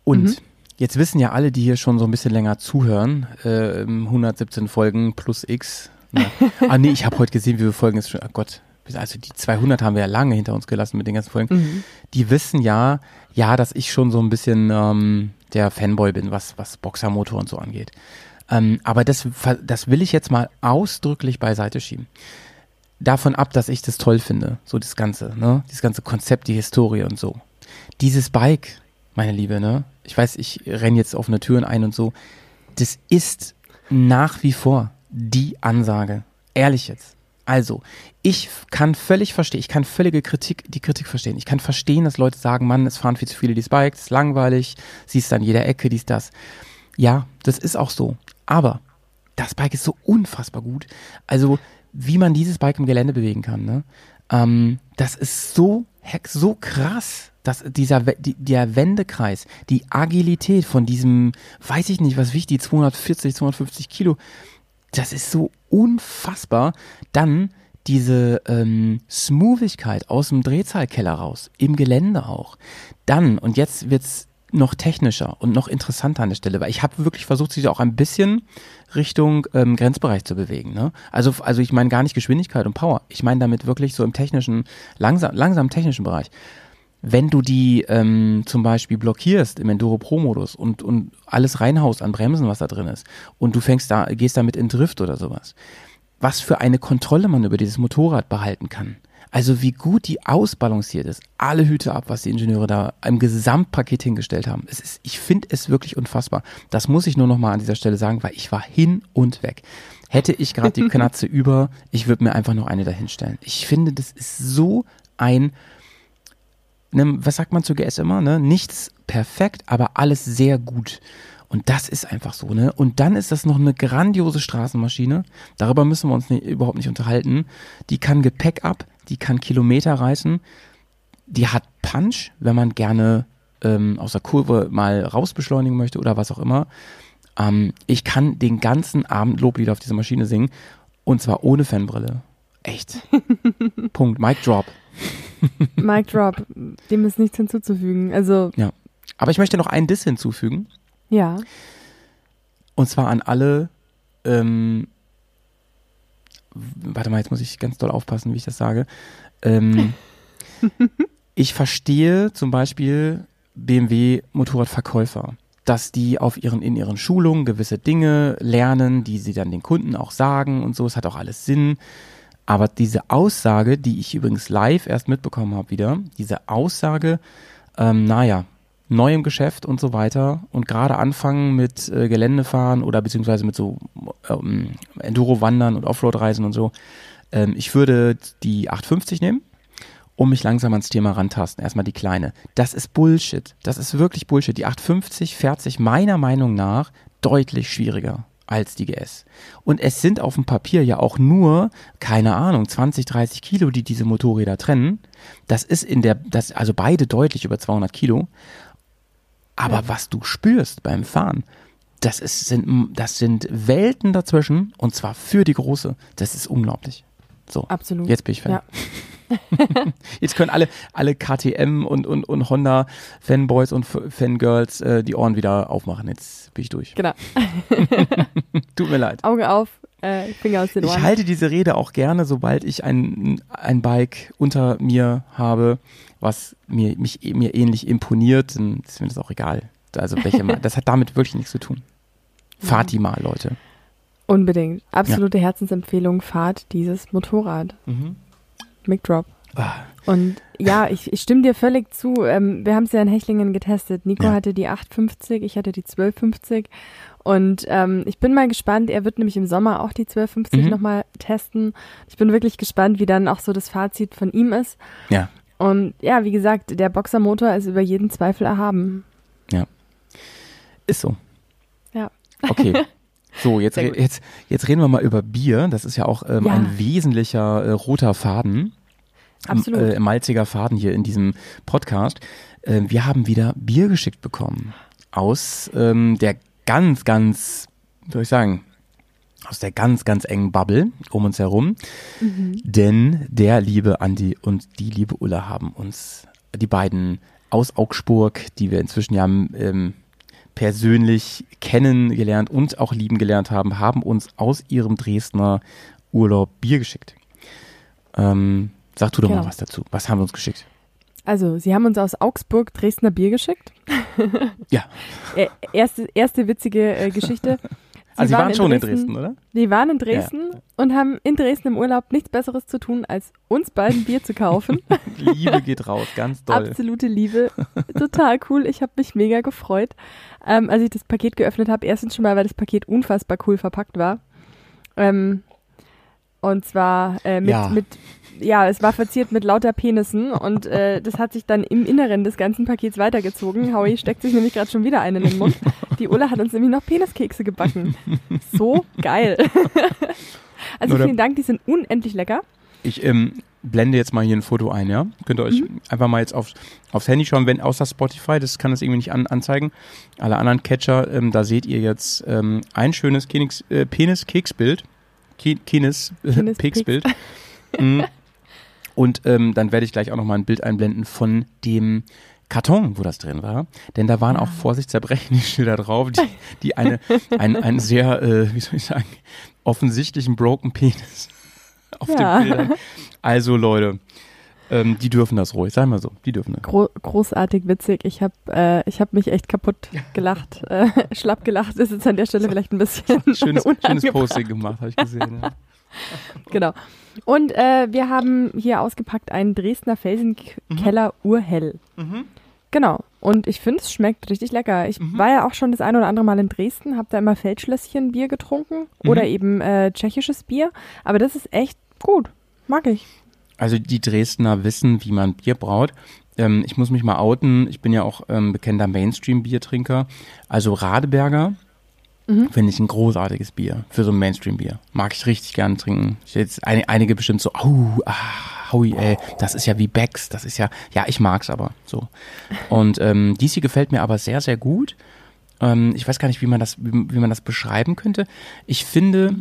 Und Mhm. jetzt wissen ja alle, die hier schon so ein bisschen länger zuhören, äh, 117 Folgen plus X. Na. [LAUGHS] ah nee, ich habe heute gesehen, wie viele Folgen es schon, oh Gott, also die 200 haben wir ja lange hinter uns gelassen mit den ganzen Folgen Mhm. die wissen ja, ja, dass ich schon so ein bisschen ähm, der Fanboy bin, was, was Boxermotor und so angeht. Ähm, aber das, das will ich jetzt mal ausdrücklich beiseite schieben. Davon ab, dass ich das toll finde, so das Ganze, ne? Dieses ganze Konzept, die Historie und so. Dieses Bike, meine Liebe, ne? Ich weiß, ich renn jetzt offene Türen ein und so. Das ist nach wie vor die Ansage. Ehrlich jetzt. Also, ich kann völlig verstehen, ich kann völlige Kritik, die Kritik verstehen. Ich kann verstehen, dass Leute sagen, Mann, es fahren viel zu viele dieses Bike, das ist langweilig, siehst an jeder Ecke, dies, das. Ja, das ist auch so. Aber das Bike ist so unfassbar gut. Also, wie man dieses Bike im Gelände bewegen kann, ne? Ähm, das ist so heck, so krass, dass dieser die, der Wendekreis, die Agilität von diesem, weiß ich nicht, was wichtig, 240, 250 Kilo, das ist so unfassbar. Dann diese ähm, Smoothigkeit aus dem Drehzahlkeller raus, im Gelände auch. Dann, und jetzt wird's noch technischer und noch interessanter an der Stelle, weil ich habe wirklich versucht, sich auch ein bisschen Richtung ähm, Grenzbereich zu bewegen. Ne? Also, also ich meine gar nicht Geschwindigkeit und Power. Ich meine damit wirklich so im technischen, langsam, langsam technischen Bereich. Wenn du die ähm, zum Beispiel blockierst im Enduro Pro Modus und, und alles reinhaust an Bremsen, was da drin ist, und du fängst da, gehst damit in Drift oder sowas, was für eine Kontrolle man über dieses Motorrad behalten kann. Also wie gut die ausbalanciert ist. Alle Hüte ab, was die Ingenieure da im Gesamtpaket hingestellt haben. Es ist, ich finde es wirklich unfassbar. Das muss ich nur noch mal an dieser Stelle sagen, weil ich war hin und weg. Hätte ich gerade die [LAUGHS] Knatze über, ich würde mir einfach noch eine dahinstellen. Ich finde, das ist so ein ne, was sagt man zu GS immer, ne? Nichts perfekt, aber alles sehr gut. Und das ist einfach so, ne? Und dann ist das noch eine grandiose Straßenmaschine. Darüber müssen wir uns nicht, überhaupt nicht unterhalten. Die kann Gepäck ab, die kann Kilometer reißen. Die hat Punch, wenn man gerne ähm, aus der Kurve mal rausbeschleunigen möchte oder was auch immer. Ähm, ich kann den ganzen Abend Loblieder auf dieser Maschine singen. Und zwar ohne Fanbrille. Echt. [LAUGHS] Punkt. Mic drop. [LAUGHS] Mic Drop, dem ist nichts hinzuzufügen. Also, Aber ich möchte noch einen Diss hinzufügen. ja. Und zwar an alle, ähm, warte mal, jetzt muss ich ganz doll aufpassen, wie ich das sage. Ähm, [LAUGHS] ich verstehe zum Beispiel BMW-Motorradverkäufer, dass die auf ihren, in ihren Schulungen gewisse Dinge lernen, die sie dann den Kunden auch sagen und so. Es hat auch alles Sinn. Aber diese Aussage, die ich übrigens live erst mitbekommen habe wieder, diese Aussage, ähm, naja, neu im Geschäft und so weiter und gerade anfangen mit äh, Geländefahren oder beziehungsweise mit so ähm, Enduro-Wandern und Offroad-Reisen und so, ähm, ich würde die 850 nehmen und mich langsam ans Thema rantasten. Erstmal die kleine. Das ist Bullshit. Das ist wirklich Bullshit. Die 850 fährt sich meiner Meinung nach deutlich schwieriger als die GS. Und es sind auf dem Papier ja auch nur, keine Ahnung, 20, 30 Kilo, die diese Motorräder trennen. Das ist in der, das, also beide deutlich über 200 Kilo. Aber Ja. was du spürst beim Fahren, das ist, sind, das sind Welten dazwischen und zwar für die große. Das ist unglaublich. So. Absolut. Jetzt bin ich Fan. Ja. [LAUGHS] Jetzt können alle, alle KTM und, und, und Honda Fanboys und Fangirls äh, die Ohren wieder aufmachen. Jetzt bin ich durch. Genau. [LAUGHS] Tut mir leid. Auge auf, äh, Finger aus den Ich Ohren. halte diese Rede auch gerne, sobald ich ein, ein Bike unter mir habe, was mir, mich, mir ähnlich imponiert, dann ist mir das auch egal. Also welche mal. [LAUGHS] Das hat damit wirklich nichts zu tun. Fahrt die mal, Leute. Unbedingt. Absolute Herzensempfehlung, fahrt dieses Motorrad. Mic Drop. Ah, Und ja, ich, ich stimme dir völlig zu. Ähm, wir haben es ja in Hechlingen getestet. Nico Ja. hatte die 850, ich hatte die 1250. Und ähm, ich bin mal gespannt. Er wird nämlich im Sommer auch die 1250 Mhm. nochmal testen. Ich bin wirklich gespannt, wie dann auch so das Fazit von ihm ist. Ja. Und ja, wie gesagt, der Boxermotor ist über jeden Zweifel erhaben. Ist so. Ja. Okay. [LAUGHS] So, jetzt, jetzt, jetzt reden wir mal über Bier. Das ist ja auch ähm, Ja. ein wesentlicher äh, roter Faden. Absolut. Äh, malziger Faden hier in diesem Podcast. Äh, wir haben wieder Bier geschickt bekommen. Aus ähm, der ganz, ganz, wie soll ich sagen, aus der ganz, ganz engen Bubble um uns herum. Denn der liebe Andi und die liebe Ulla haben uns, die beiden aus Augsburg, die wir inzwischen ja ähm, persönlich kennengelernt und auch lieben gelernt haben, haben uns aus ihrem Dresdner Urlaub Bier geschickt. Ähm, sag du doch mal Genau. was dazu. Was haben wir uns geschickt? Also, sie haben uns aus Augsburg Dresdner Bier geschickt. Ja, [LAUGHS] Äh, erste, erste witzige äh, Geschichte. [LAUGHS] also sie waren, schon in Dresden, oder? Die waren in Dresden und haben in Dresden im Urlaub nichts Besseres zu tun, als uns beiden Bier zu kaufen. [LAUGHS] Liebe geht raus, ganz doll. Absolute Liebe. Total cool. Ich habe mich mega gefreut, ähm, als ich das Paket geöffnet habe. Erstens schon mal, weil das Paket unfassbar cool verpackt war. Ähm, und zwar äh, mit, Ja. mit, ja, es war verziert mit lauter Penissen und äh, das hat sich dann im Inneren des ganzen Pakets weitergezogen. Howie steckt sich nämlich gerade schon wieder einen in den Mund. Die Ulla hat uns nämlich noch Peniskekse gebacken. So geil. [LAUGHS] also vielen Dank, die sind unendlich lecker. Ich ähm, blende jetzt mal hier ein Foto ein, ja? Könnt ihr euch Mhm. einfach mal jetzt aufs, aufs Handy schauen, wenn außer Spotify, das kann das irgendwie nicht an, anzeigen. Alle anderen Catcher, ähm, da seht ihr jetzt ähm, ein schönes äh, Penis-Keksbild. Ke- Kenis, äh, Penis- Peksbild. [LAUGHS] Mhm. Und ähm, dann werde ich gleich auch nochmal ein Bild einblenden von dem Karton, wo das drin war. Denn da waren auch Vorsicht Zerbrechensschilder drauf, die, die eine, ein, einen sehr, äh, wie soll ich sagen, offensichtlichen Broken Penis [LAUGHS] auf Ja. den Bildern. Also Leute, ähm, die dürfen das ruhig, sagen wir so, die dürfen das. Gro großartig witzig. Ich habe äh, ich hab mich echt kaputt gelacht, äh, schlapp gelacht. Ist jetzt an der Stelle vielleicht ein bisschen Schönes, schönes. Posting gemacht, habe ich gesehen. Ja. [LAUGHS] Genau. Und äh, wir haben hier ausgepackt einen Dresdner Felsenkeller Urhell. Genau. Und ich finde, es schmeckt richtig lecker. Ich war ja auch schon das ein oder andere Mal in Dresden, habe da immer Feldschlösschen Bier getrunken oder eben äh, tschechisches Bier. Aber das ist echt gut. Mag ich. Also die Dresdner wissen, wie man Bier braut. Ähm, ich muss mich mal outen. Ich bin ja auch ähm, bekannter Mainstream-Biertrinker. Also Radeberger finde ich ein großartiges Bier für so ein Mainstream-Bier. Mag ich richtig gern trinken. Jetzt ein, einige bestimmt so, au, ah, hui, ey, das ist ja wie Becks. Das ist ja, ja, ich mag's aber so. Und ähm, dies hier gefällt mir aber sehr, sehr gut. Ähm, ich weiß gar nicht, wie man das, wie, wie man das beschreiben könnte. Ich finde,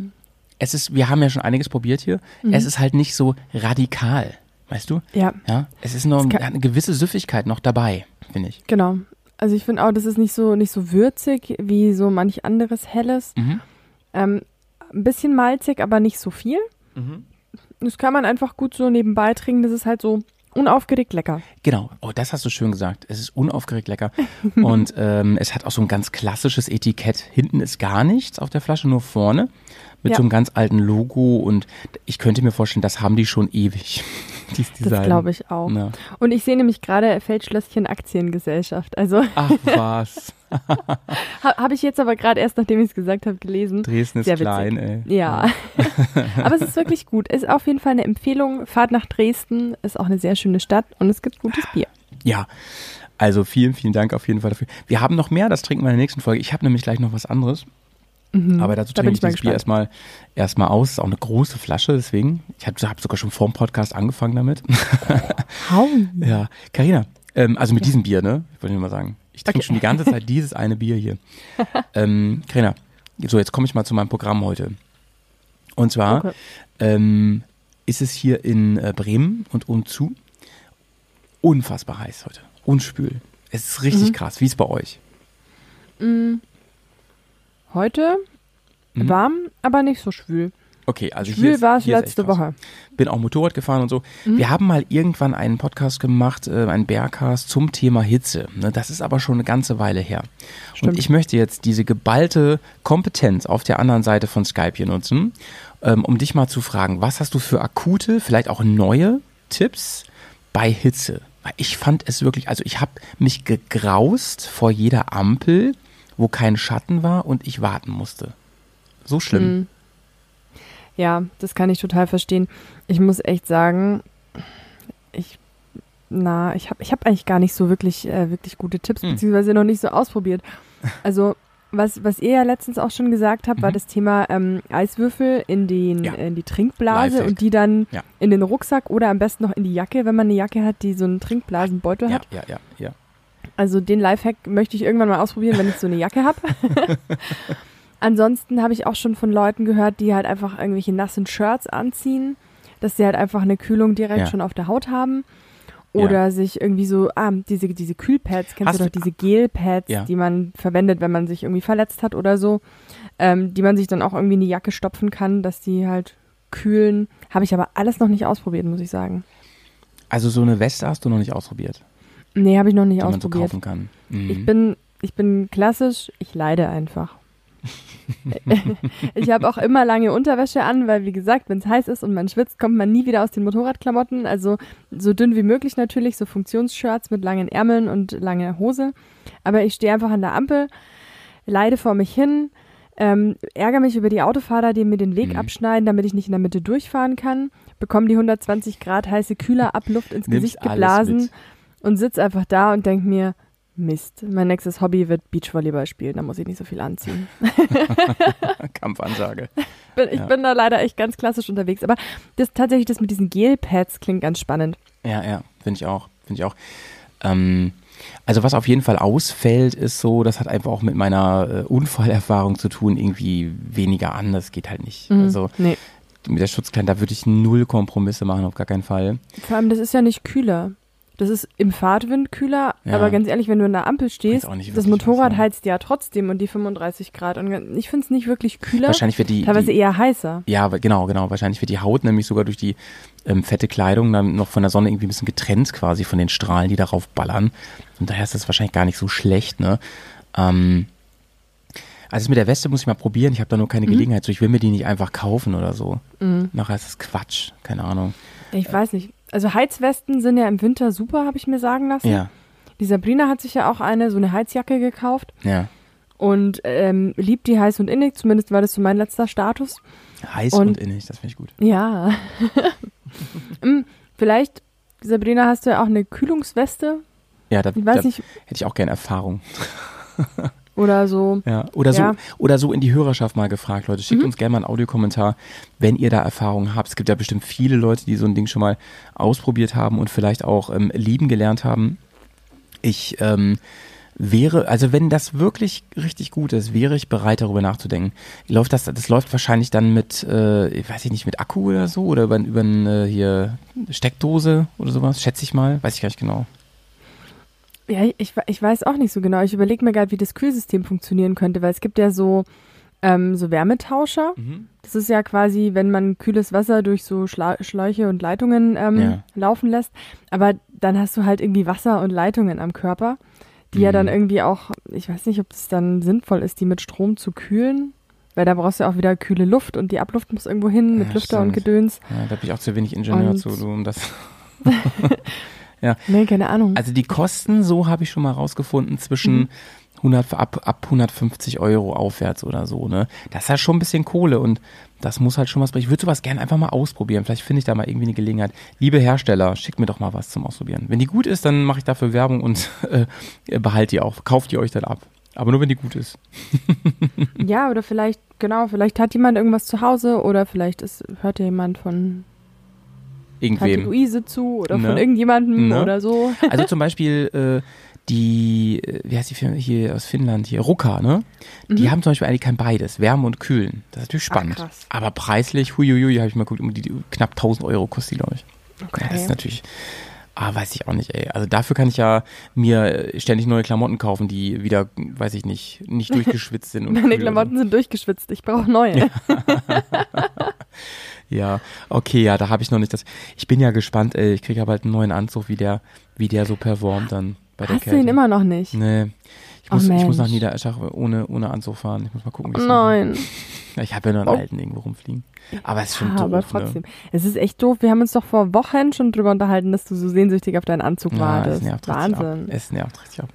es ist, wir haben ja schon einiges probiert hier. Es ist halt nicht so radikal, weißt du? Ja, Ja, es ist noch Es eine gewisse Süffigkeit noch dabei, finde ich. genau. Also ich finde auch, das ist nicht so nicht so würzig wie so manch anderes Helles. Mhm. Ähm, ein bisschen malzig, aber nicht so viel. Mhm. Das kann man einfach gut so nebenbei trinken. Das ist halt so unaufgeregt lecker. Genau, oh, das hast du schön gesagt. Es ist unaufgeregt lecker. [LAUGHS] Und ähm, es hat auch so ein ganz klassisches Etikett. Hinten ist gar nichts auf der Flasche, nur vorne. Mit Ja. so einem ganz alten Logo. Und ich könnte mir vorstellen, das haben die schon ewig. Dieses Das glaube ich auch. Ja. Und ich sehe nämlich gerade Feldschlösschen Aktiengesellschaft. Also Ach was, [LAUGHS] ha, habe ich jetzt aber gerade erst, nachdem ich es gesagt habe, gelesen. Dresden ist Sehr witzig. klein, ey. Ja. [LAUGHS] aber es ist wirklich gut. Ist auf jeden Fall eine Empfehlung. Fahrt nach Dresden. Ist auch eine sehr schöne Stadt und es gibt gutes Bier. Ja, also vielen, vielen Dank auf jeden Fall dafür. Wir haben noch mehr, das trinken wir in der nächsten Folge. Ich habe nämlich gleich noch was anderes. Aber dazu Mhm. Da trinke ich ich mal das Bier erstmal, erstmal aus. Ist auch eine große Flasche, deswegen. Ich habe hab sogar schon vor dem Podcast angefangen damit. [LAUGHS] Hau. ja, Carina, ähm, also mit diesem Bier, ne? Ich wollte nur mal sagen. Ich trinke Okay. schon die ganze Zeit [LAUGHS] dieses eine Bier hier. ähm, Carina, so jetzt komme ich mal zu meinem Programm heute. Und zwar Okay. ähm, ist es hier in äh, Bremen und umzu unfassbar heiß heute. Unspül. Es ist richtig Mhm. krass. Wie ist bei euch? Heute Mhm. warm, aber nicht so schwül. Okay, also Schwül war es letzte. Woche. Bin auch Motorrad gefahren und so. Wir haben mal irgendwann einen Podcast gemacht, äh, einen Bearcast zum Thema Hitze. Ne, das ist aber schon eine ganze Weile her. Und Stimmt. ich möchte jetzt diese geballte Kompetenz auf der anderen Seite von Skype hier nutzen, ähm, um dich mal zu fragen, was hast du für akute, vielleicht auch neue Tipps bei Hitze? Weil ich fand es wirklich, also ich habe mich gegraust vor jeder Ampel, wo kein Schatten war und ich warten musste. So schlimm. Mhm. Ja, das kann ich total verstehen. Ich muss echt sagen, ich, na, ich habe ich hab eigentlich gar nicht so wirklich, äh, wirklich gute Tipps, Hm. beziehungsweise noch nicht so ausprobiert. [LAUGHS] Also, was, was ihr ja letztens auch schon gesagt habt, war Mhm. das Thema ähm, Eiswürfel in, den, Ja. in die Trinkblase Lifehack. und die dann Ja. in den Rucksack oder am besten noch in die Jacke, wenn man eine Jacke hat, die so einen Trinkblasenbeutel Ja, hat. ja, ja, ja. Also den Lifehack möchte ich irgendwann mal ausprobieren, wenn ich so eine Jacke habe. [LAUGHS] Ansonsten habe ich auch schon von Leuten gehört, die halt einfach irgendwelche nassen Shirts anziehen, dass sie halt einfach eine Kühlung direkt Ja. schon auf der Haut haben. Oder sich irgendwie so, ah, diese, diese Kühlpads, kennst Hast du doch, diese Gelpads, Ja. die man verwendet, wenn man sich irgendwie verletzt hat oder so, ähm, die man sich dann auch irgendwie in die Jacke stopfen kann, dass die halt kühlen. Habe ich aber alles noch nicht ausprobiert, muss ich sagen. Also so eine Weste hast du noch nicht ausprobiert, Nee, habe ich noch nicht die man so ausprobiert. kaufen kann. Mhm. Ich bin, ich bin klassisch, ich leide einfach. [LAUGHS] ich habe auch immer lange Unterwäsche an, weil wie gesagt, wenn es heiß ist und man schwitzt, kommt man nie wieder aus den Motorradklamotten. Also so dünn wie möglich natürlich, so Funktionsshirts mit langen Ärmeln und lange Hose. Aber ich stehe einfach an der Ampel, leide vor mich hin, ähm, ärgere mich über die Autofahrer, die mir den Weg Mhm. abschneiden, damit ich nicht in der Mitte durchfahren kann, bekomme die 120 Grad heiße Kühlerabluft ins Gesicht geblasen. Und sitze einfach da und denke mir, Mist, mein nächstes Hobby wird Beachvolleyball spielen, da muss ich nicht so viel anziehen. [LAUGHS] Kampfansage. Bin, ich Ja. bin da leider echt ganz klassisch unterwegs, aber das tatsächlich das mit diesen Gelpads klingt ganz spannend. Ja, ja, finde ich auch. Finde ich auch. Ähm, also was auf jeden Fall ausfällt, ist so, das hat einfach auch mit meiner äh, Unfallerfahrung zu tun, irgendwie weniger an, das geht halt nicht. Also Nee. mit der Schutzkleidung, da würde ich null Kompromisse machen, auf gar keinen Fall. Vor allem, das ist ja nicht kühler. Das ist im Fahrtwind kühler, Ja. aber ganz ehrlich, wenn du an der Ampel stehst, das Motorrad ne? heizt ja trotzdem und die 35 Grad. Und ich finde es nicht wirklich kühler, Wahrscheinlich wird die, teilweise die eher heißer. ja, genau, genau. Wahrscheinlich wird die Haut nämlich sogar durch die ähm, fette Kleidung dann noch von der Sonne irgendwie ein bisschen getrennt quasi von den Strahlen, die darauf ballern. Und daher ist das wahrscheinlich gar nicht so schlecht, ne? Ähm, also mit der Weste muss ich mal probieren. Ich habe da nur Mhm. keine Gelegenheit zu. Ich will mir die nicht einfach kaufen oder so. Nachher ist das Quatsch. Keine Ahnung. Ich weiß nicht. Also Heizwesten sind ja im Winter super, habe ich mir sagen lassen. Ja, Die Sabrina hat sich ja auch eine, so eine Heizjacke gekauft. ja. und ähm, liebt die heiß und innig. Zumindest war das so mein letzter Status. Heiß und, Und- innig, das finde ich gut. Ja. [LAUGHS] Hm, Vielleicht, Sabrina, hast du ja auch eine Kühlungsweste? Ja, da, Ich weiß da nicht, hätte ich auch gerne Erfahrung. [LAUGHS] oder so. Ja, oder so, Ja. Mhm. oder so in die Hörerschaft mal gefragt, Leute. Schickt uns gerne mal einen Audiokommentar, wenn ihr da Erfahrungen habt. Es gibt ja bestimmt viele Leute, die so ein Ding schon mal ausprobiert haben und vielleicht auch ähm, lieben gelernt haben. Ich ähm, wäre, also wenn das wirklich richtig gut ist, wäre ich bereit, darüber nachzudenken. Läuft das, das läuft wahrscheinlich dann mit, äh, ich weiß ich nicht, mit Akku oder so oder über, über eine hier Steckdose oder sowas, schätze ich mal, weiß ich gar nicht genau. Ja, ich, ich weiß auch nicht so genau. Ich überlege mir gerade, wie das Kühlsystem funktionieren könnte, weil es gibt ja so, ähm, so Wärmetauscher. Das ist ja quasi, wenn man kühles Wasser durch so Schla Schläuche und Leitungen ähm, Ja. laufen lässt. Aber dann hast du halt irgendwie Wasser und Leitungen am Körper, die ja dann Mhm. irgendwie auch, ich weiß nicht, ob es dann sinnvoll ist, die mit Strom zu kühlen. Weil da brauchst du ja auch wieder kühle Luft und die Abluft muss irgendwo hin mit Ja, Lüfter und stimmt. Gedöns. Ja, da bin ich auch zu wenig Ingenieur Und- zu, du, um das. [LAUGHS] [LAUGHS] Nee, keine Ahnung. Also die Kosten, so habe ich schon mal rausgefunden, zwischen Mhm. 100, ab, ab 150 Euro aufwärts oder so, ne? Das ist ja schon ein bisschen Kohle und das muss halt schon was bringen. Ich würde sowas gerne einfach mal ausprobieren. Vielleicht finde ich da mal irgendwie eine Gelegenheit. Liebe Hersteller, schickt mir doch mal was zum Ausprobieren. Wenn die gut ist, dann mache ich dafür Werbung und [LAUGHS] äh, behaltet die auch. Kauft die euch dann ab. Aber nur wenn die gut ist. [LAUGHS] ja, oder vielleicht, genau, vielleicht hat jemand irgendwas zu Hause oder vielleicht ist, hört ja jemand von Tante Irgendwem. Luise zu oder Ne? von irgendjemandem Ne? oder so. [LAUGHS] Also zum [LAUGHS] Beispiel äh, die, äh, wie heißt die Firma hier aus Finnland hier, Ruka, ne? Die haben zum Beispiel eigentlich kein beides, Wärme und Kühlen. Das ist natürlich Mhm. Ach, spannend. krass. Aber preislich, huiuiui, habe ich mal geguckt, um die, die knapp 1000 Euro kostet die, glaube ich. Okay. Ja, das ist natürlich, ah, weiß ich auch nicht, ey. Also dafür kann ich ja mir ständig neue Klamotten kaufen, die wieder, weiß ich nicht, nicht [LAUGHS] durchgeschwitzt sind. Meine Klamotten sind durchgeschwitzt, ich brauche neue. Ja, okay, ja, da habe ich noch nicht das. Ich bin ja gespannt, ey. Ich kriege ja bald einen neuen Anzug, wie der, wie der so performt dann bei der Hast du Kälte. ihn immer noch nicht? Nee. Ich muss, ich muss nach. Niedereschach ohne, ohne Anzug fahren. Ich muss mal gucken, wie es Nein. [LAUGHS] Ja, ich habe ja nur einen Oh. alten irgendwo rumfliegen. Aber es ist schon Ah, doof, aber trotzdem. Ne? Es ist echt doof. Wir haben uns doch vor Wochen schon drüber unterhalten, dass du so sehnsüchtig auf deinen Anzug Ja, wartest. es nervt richtig ab. Wahnsinn. Es nervt richtig ab.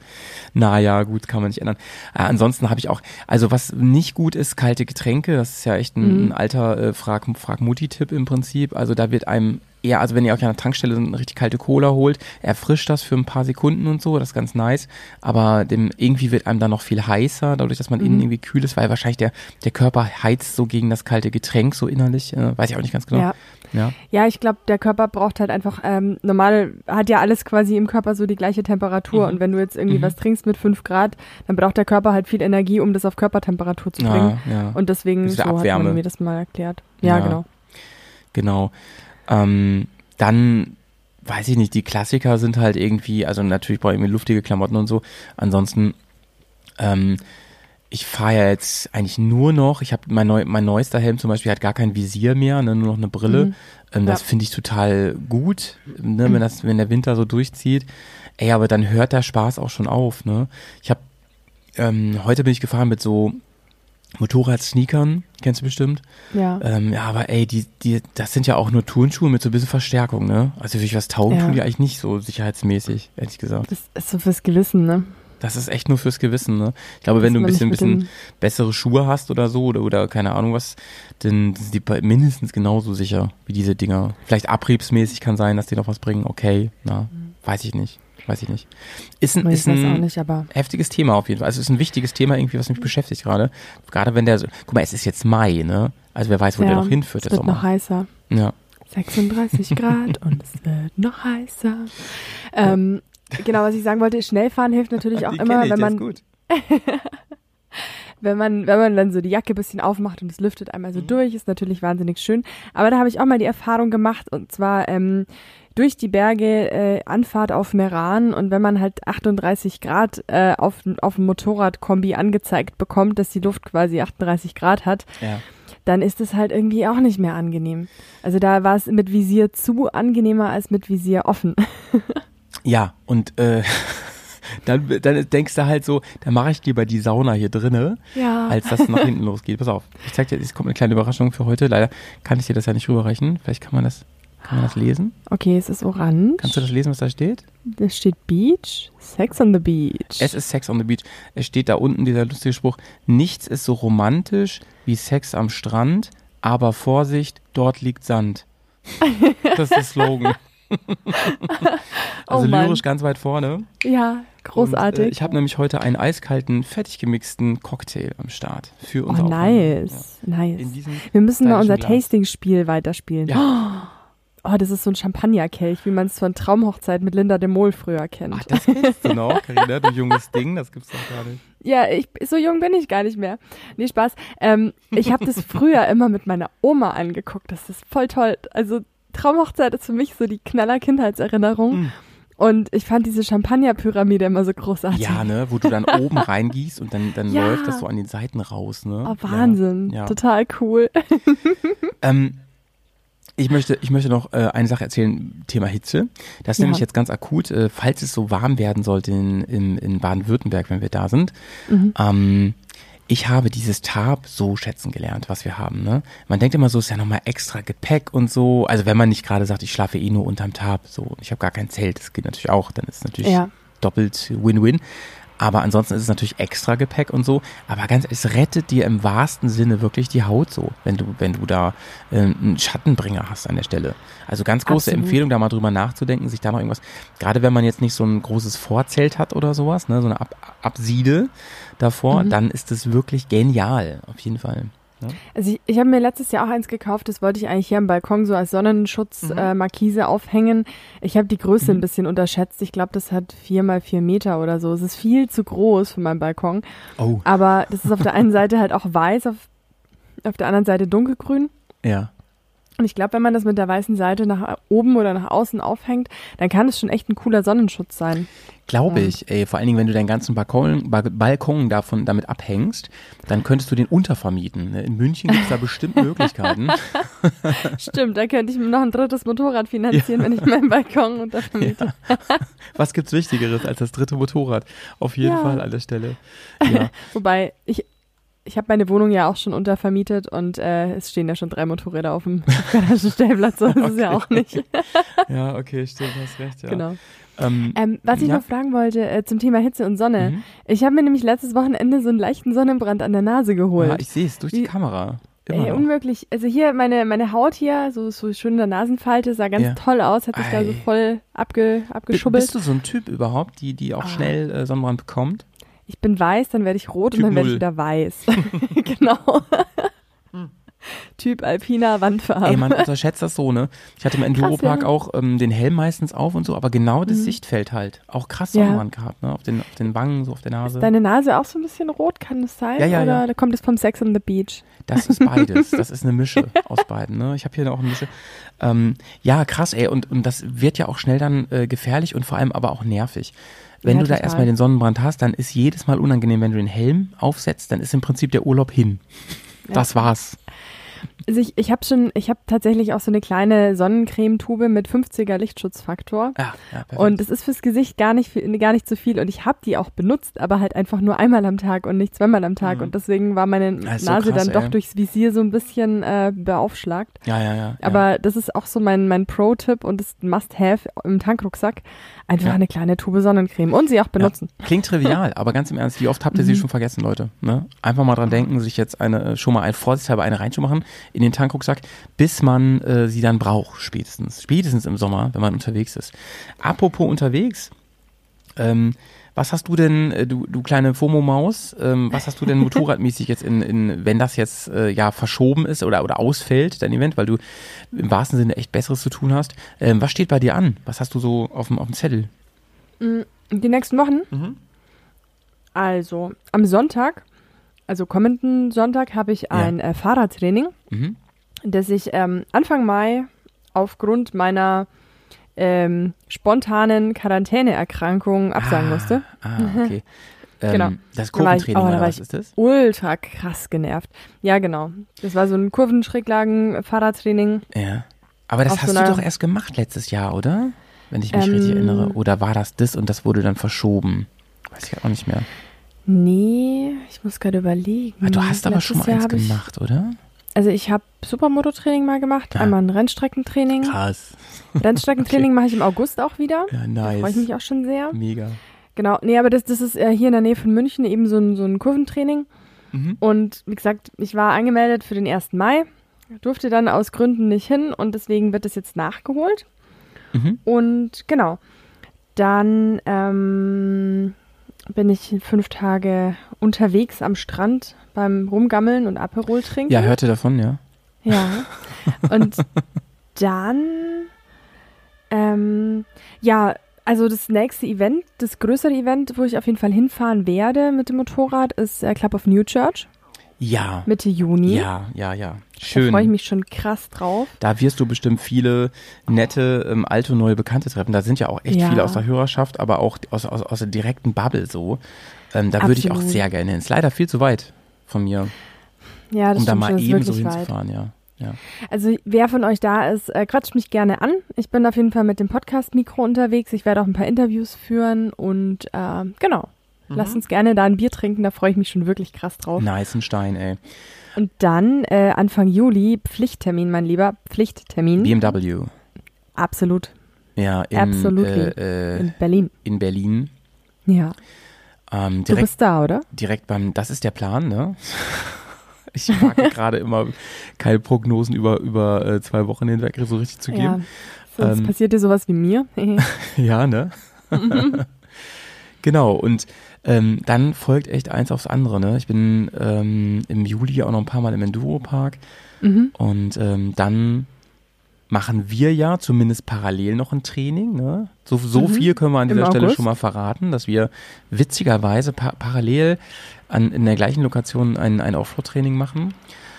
Naja, gut, kann man nicht ändern. Äh, ansonsten habe ich auch, also was nicht gut ist, kalte Getränke. Das ist ja echt ein, Mhm. ein alter äh, Frag, Frag Mutti-Tipp im Prinzip. Also da wird einem eher, also wenn ihr euch an der Tankstelle so eine richtig kalte Cola holt, erfrischt das für ein paar Sekunden und so, das ist ganz nice. Aber dem, irgendwie wird einem dann noch viel heißer, dadurch, dass man innen Mhm. irgendwie kühl ist, weil wahrscheinlich der, der Körper heizt so gegen das kalte Getränk so innerlich. Äh, weiß ich auch nicht ganz genau. Ja. ja. Ja, ich glaube, der Körper braucht halt einfach, ähm, normal hat ja alles quasi im Körper so die gleiche Temperatur. Mhm. Und wenn du jetzt irgendwie Mhm. was trinkst mit 5 Grad, dann braucht der Körper halt viel Energie, um das auf Körpertemperatur zu bringen. Ja, ja. Und deswegen so der hat Abwärme. man mir das mal erklärt. Ja, Ja. genau. Genau. Ähm, dann weiß ich nicht, die Klassiker sind halt irgendwie, also natürlich brauche ich irgendwie luftige Klamotten und so. Ansonsten, ähm, ich fahre ja jetzt eigentlich nur noch, ich habe mein, neu, mein neuester Helm zum Beispiel hat gar kein Visier mehr, ne, nur noch eine Brille. Mhm. Ähm, das Ja. finde ich total gut, ne, wenn das, wenn der Winter so durchzieht. Ey, aber dann hört der Spaß auch schon auf, ne? Ich habe ähm, heute bin ich gefahren mit so Motorrad-Sneakern, kennst du bestimmt. Ja. Ähm, ja, aber ey, die, die, das sind ja auch nur Turnschuhe mit so ein bisschen Verstärkung, ne? Also wirklich was taugen Ja. tun die eigentlich nicht so sicherheitsmäßig, ehrlich gesagt. Das ist so fürs Gewissen, ne? Das ist echt nur fürs Gewissen, ne? Ich glaube, wenn Dass du ein bisschen, bisschen bessere Schuhe hast oder so oder, oder keine Ahnung was, dann sind die mindestens genauso sicher wie diese Dinger. Vielleicht abriebsmäßig kann sein, dass die noch was bringen, okay, na, weiß ich nicht. Weiß ich nicht. Ist ein, ist ein nicht, aber heftiges Thema auf jeden Fall. Also es ist ein wichtiges Thema irgendwie, was mich beschäftigt gerade. Gerade wenn der, so, guck mal, es ist jetzt Mai, ne? Also wer weiß, wo der noch hinführt, es wird noch heißer. Ja. 36 [LAUGHS] Grad und es wird noch heißer. Ähm, genau, was ich sagen wollte, Schnellfahren hilft natürlich auch Die immer, ich, wenn man, gut. [LAUGHS] wenn man, wenn man dann so die Jacke ein bisschen aufmacht und es lüftet einmal so durch, ist natürlich wahnsinnig schön. Aber da habe ich auch mal die Erfahrung gemacht und zwar ähm, durch die Berge äh, Anfahrt auf Meran und wenn man halt 38 Grad äh, auf, auf dem Motorradkombi angezeigt bekommt, dass die Luft quasi 38 Grad hat, Ja. dann ist es halt irgendwie auch nicht mehr angenehm. Also da war es mit Visier zu angenehmer als mit Visier offen. [LAUGHS] Ja, und äh, [LAUGHS] dann, dann denkst du halt so, dann mache ich lieber die Sauna hier drinne, Ja. als dass es nach hinten losgeht. Pass auf, ich zeig dir, es kommt eine kleine Überraschung für heute. Leider kann ich dir das ja nicht rüberreichen. Vielleicht kann man das, kann man das lesen? Okay, es ist orange. Kannst du das lesen, was da steht? Da steht Beach. Sex on the Beach. Es ist Sex on the Beach. Es steht da unten dieser lustige Spruch, nichts ist so romantisch wie Sex am Strand, aber Vorsicht, dort liegt Sand. [LAUGHS] Das ist der Slogan. [LAUGHS] also Oh lyrisch ganz weit vorne. ja, großartig. Und, äh, ich habe nämlich heute einen eiskalten, fertig gemixten Cocktail am Start für oh, unser Aufnehmen. nice. Ja. Nice. Wir müssen mal unser. Tasting-Spiel weiterspielen. Oh, [GASPS] das ist so ein Champagnerkelch, wie man es von Traumhochzeit mit Linda de Mol früher kennt. Ach, das kennst du noch, [LAUGHS] Carina, du junges Ding, das gibt's doch gar nicht. Ja, ich, so jung bin ich gar nicht mehr. Nee, Spaß. Ähm, ich habe das früher immer mit meiner Oma angeguckt. Das ist voll toll. Also Traumhochzeit ist für mich so die knaller Kindheitserinnerung. Mm. Und ich fand diese Champagnerpyramide immer so großartig. Ja, ne, wo du dann [LAUGHS] oben reingießt und dann, dann Ja. läuft das so an den Seiten raus, ne? Oh, Wahnsinn. Ja. Total cool. Ähm, ich möchte, ich möchte noch äh, eine Sache erzählen, Thema Hitze. Das ist Ja. nämlich jetzt ganz akut, äh, falls es so warm werden sollte in, in, in Baden-Württemberg, wenn wir da sind. Mhm. Ähm, ich habe dieses Tarp so schätzen gelernt, was wir haben. Ne? Man denkt immer so, ist ja nochmal extra Gepäck und so. Also wenn man nicht gerade sagt, ich schlafe eh nur unterm Tarp, so, ich habe gar kein Zelt, das geht natürlich auch, dann ist es natürlich Ja. doppelt Win-Win. Aber ansonsten ist es natürlich extra Gepäck und so. Aber ganz, es rettet dir im wahrsten Sinne wirklich die Haut so, wenn du, wenn du da äh, einen Schattenbringer hast an der Stelle. Also ganz große Absolut. Empfehlung, da mal drüber nachzudenken, sich da noch irgendwas, gerade wenn man jetzt nicht so ein großes Vorzelt hat oder sowas, ne, so eine Ab Absiede davor, Mhm. dann ist es wirklich genial, auf jeden Fall. Also ich, ich habe mir letztes Jahr auch eins gekauft, das wollte ich eigentlich hier am Balkon so als Sonnenschutz äh, Markise aufhängen. Ich habe die Größe ein bisschen unterschätzt. Ich glaube, das hat vier mal vier Meter oder so. Es ist viel zu groß für meinen Balkon. Oh. Aber das ist auf der einen Seite halt auch weiß, auf, auf der anderen Seite dunkelgrün. Ja. Und ich glaube, wenn man das mit der weißen Seite nach oben oder nach außen aufhängt, dann kann es schon echt ein cooler Sonnenschutz sein. Glaube ich, ey, vor allen Dingen, wenn du deinen ganzen Balkon, ba Balkon davon, damit abhängst, dann könntest du den untervermieten. ne? In München gibt es da bestimmt [LAUGHS] Möglichkeiten. [LAUGHS] Stimmt, da könnte ich mir noch ein drittes Motorrad finanzieren, wenn ich meinen Balkon untervermiete. Was gibt's Wichtigeres als das dritte Motorrad? Auf jeden Ja. Fall an der Stelle. Ja. [LAUGHS] Wobei, ich, ich habe meine Wohnung ja auch schon untervermietet und äh, es stehen ja schon drei Motorräder auf dem [LAUGHS] Garagenstellplatz, so ist es ja auch nicht. [LAUGHS] ja, okay, stimmt, hast recht, ja. Genau. Ähm, Ähm, was ich Ja. noch fragen wollte äh, zum Thema Hitze und Sonne. Mhm. Ich habe mir nämlich letztes Wochenende so einen leichten Sonnenbrand an der Nase geholt. ja, ich sehe es durch die Wie- Kamera. Ey, unmöglich. Also hier meine, meine Haut hier, so, so schön in der Nasenfalte, sah ganz Ja. toll aus, hat sich da so Ei. voll abge, abgeschubbelt. Bist du so ein Typ überhaupt, die, die auch Ah. schnell äh, Sonnenbrand bekommt? Ich bin weiß, dann werde ich rot Typ und dann werde ich wieder weiß. [LAUGHS] [LAUGHS] genau. [LAUGHS] Typ alpiner Wandfarbe. Ey, man unterschätzt das so, ne? Ich hatte im Enduropark ja. auch ähm, den Helm meistens auf und so, aber genau das Mhm. Sichtfeld halt. Auch krass Ja. Sonnenbrand gehabt, ne? Auf den, auf den Wangen, so auf der Nase. Deine Nase auch so ein bisschen rot, kann das sein? Ja, ja, Oder ja. da kommt es vom Sex on the Beach? Das ist beides. Das ist eine Mische aus beiden. Ne? Ich habe hier auch eine Mische. Ähm, ja, krass, ey. Und, und das wird ja auch schnell dann äh, gefährlich und vor allem aber auch nervig. Wenn Ja, du da erstmal den Sonnenbrand hast, dann ist jedes Mal unangenehm, wenn du den Helm aufsetzt, dann ist im Prinzip der Urlaub hin. Das war's. Also ich, ich habe schon, ich habe tatsächlich auch so eine kleine Sonnencremetube mit 50er Lichtschutzfaktor. Ja, ja, perfekt. Und es ist fürs Gesicht gar nicht, viel- gar nicht so viel. Und ich habe die auch benutzt, aber halt einfach nur einmal am Tag und nicht zweimal am Tag. Mhm. Und deswegen war meine Das ist so Nase krass, dann doch ey. durchs Visier so ein bisschen äh, beaufschlagt. ja, ja, ja. ja. Aber das ist auch so mein, mein Pro-Tipp und das Must-Have im Tankrucksack. Einfach Ja. eine kleine Tube Sonnencreme und sie auch benutzen. Klingt trivial, [LAUGHS] aber ganz im Ernst, wie oft habt ihr sie Mhm. schon vergessen, Leute? Ne? Einfach mal dran denken, sich jetzt eine, äh, schon mal ein vorsichtshalber eine reinzumachen in den Tankrucksack, bis man äh, sie dann braucht, spätestens. Spätestens im Sommer, wenn man unterwegs ist. Apropos unterwegs, ähm, was hast du denn, äh, du, du kleine FOMO-Maus, ähm, was hast du denn motorradmäßig jetzt in, in wenn das jetzt äh, ja verschoben ist oder, oder ausfällt, dein Event, weil du im wahrsten Sinne echt Besseres zu tun hast. Ähm, was steht bei dir an? Was hast du so auf dem, auf dem Zettel? Mm, Die nächsten Wochen? Mhm. Also, am Sonntag, also kommenden Sonntag, habe ich ein äh, Fahrradtraining, Mhm. das ich ähm, Anfang Mai aufgrund meiner ähm, spontanen Quarantäneerkrankung absagen ah, musste. Ah, okay. [LAUGHS] Ähm, Genau. Das Da war ich- Kurventraining oh, da war was ich- ist das? Ultra krass genervt. Ja, genau. Das war so ein Kurvenschräglagen-Fahrradtraining. Ja. Aber das hast so du doch erst gemacht letztes Jahr, oder? Wenn ich mich Ähm, richtig erinnere. Oder war das das und das wurde dann verschoben? Weiß ich auch nicht mehr. Nee, ich muss gerade überlegen. Ah, du hast aber Letztes schon mal Jahr eins hab ich, gemacht, oder? Also ich habe Supermoto-Training mal gemacht, Ja. einmal ein Rennstreckentraining. Krass. Rennstreckentraining [LAUGHS] mache ich im August auch wieder. Ja, Da nice. freue ich mich auch schon sehr. Mega. Genau, nee, aber das, das ist äh, hier in der Nähe von München eben so ein, so ein Kurventraining. Mhm. Und wie gesagt, ich war angemeldet für den 1. Mai, durfte dann aus Gründen nicht hin und deswegen wird das jetzt nachgeholt. Mhm. Und genau, dann ähm, bin ich fünf Tage unterwegs am Strand beim Rumgammeln und Aperol trinken. Ja, hörte davon, ja. Ja. [LAUGHS] Und dann, ähm, ja, also das nächste Event, das größere Event, wo ich auf jeden Fall hinfahren werde mit dem Motorrad, ist äh, Club of New Church, Ja. Mitte Juni. Ja, ja, ja. Da Schön. freue ich mich schon krass drauf. Da wirst du bestimmt viele nette, ähm, alte und neue Bekannte treffen. Da sind ja auch echt Ja. viele aus der Hörerschaft, aber auch aus, aus, aus der direkten Bubble so. Ähm, da würde ich auch sehr gerne hin. Ist leider viel zu weit von mir, Ja, das um da mal schon, eben so hinzufahren, ja. ja. Also wer von euch da ist, äh, quatscht mich gerne an. Ich bin auf jeden Fall mit dem Podcast-Mikro unterwegs. Ich werde auch ein paar Interviews führen und äh, genau. Lasst uns gerne da ein Bier trinken, da freue ich mich schon wirklich krass drauf. Nice ein Stein, ey. Und dann äh, Anfang Juli, Pflichttermin, mein Lieber, Pflichttermin. BMW. Absolut. Ja, in, Absolutely. äh, äh, In Berlin. in Berlin. Ja. Ähm, Du direkt, bist da, oder? direkt beim, das ist der Plan, ne? [LAUGHS] Ich mag [LAUGHS] gerade immer keine Prognosen über, über äh, zwei Wochen hinweg so richtig zu Ja. geben. Sonst Ähm, passiert dir sowas wie mir. [LAUGHS] Ja, ne? genau, und ähm, dann folgt echt eins aufs andere, ne? Ich bin ähm, im Juli auch noch ein paar Mal im Enduro-Park mhm. und ähm, dann machen wir ja zumindest parallel noch ein Training, ne? So, so Mhm. viel können wir an Im dieser Stelle August. schon mal verraten, dass wir witzigerweise pa parallel an, in der gleichen Lokation ein, ein Offroad-Training machen.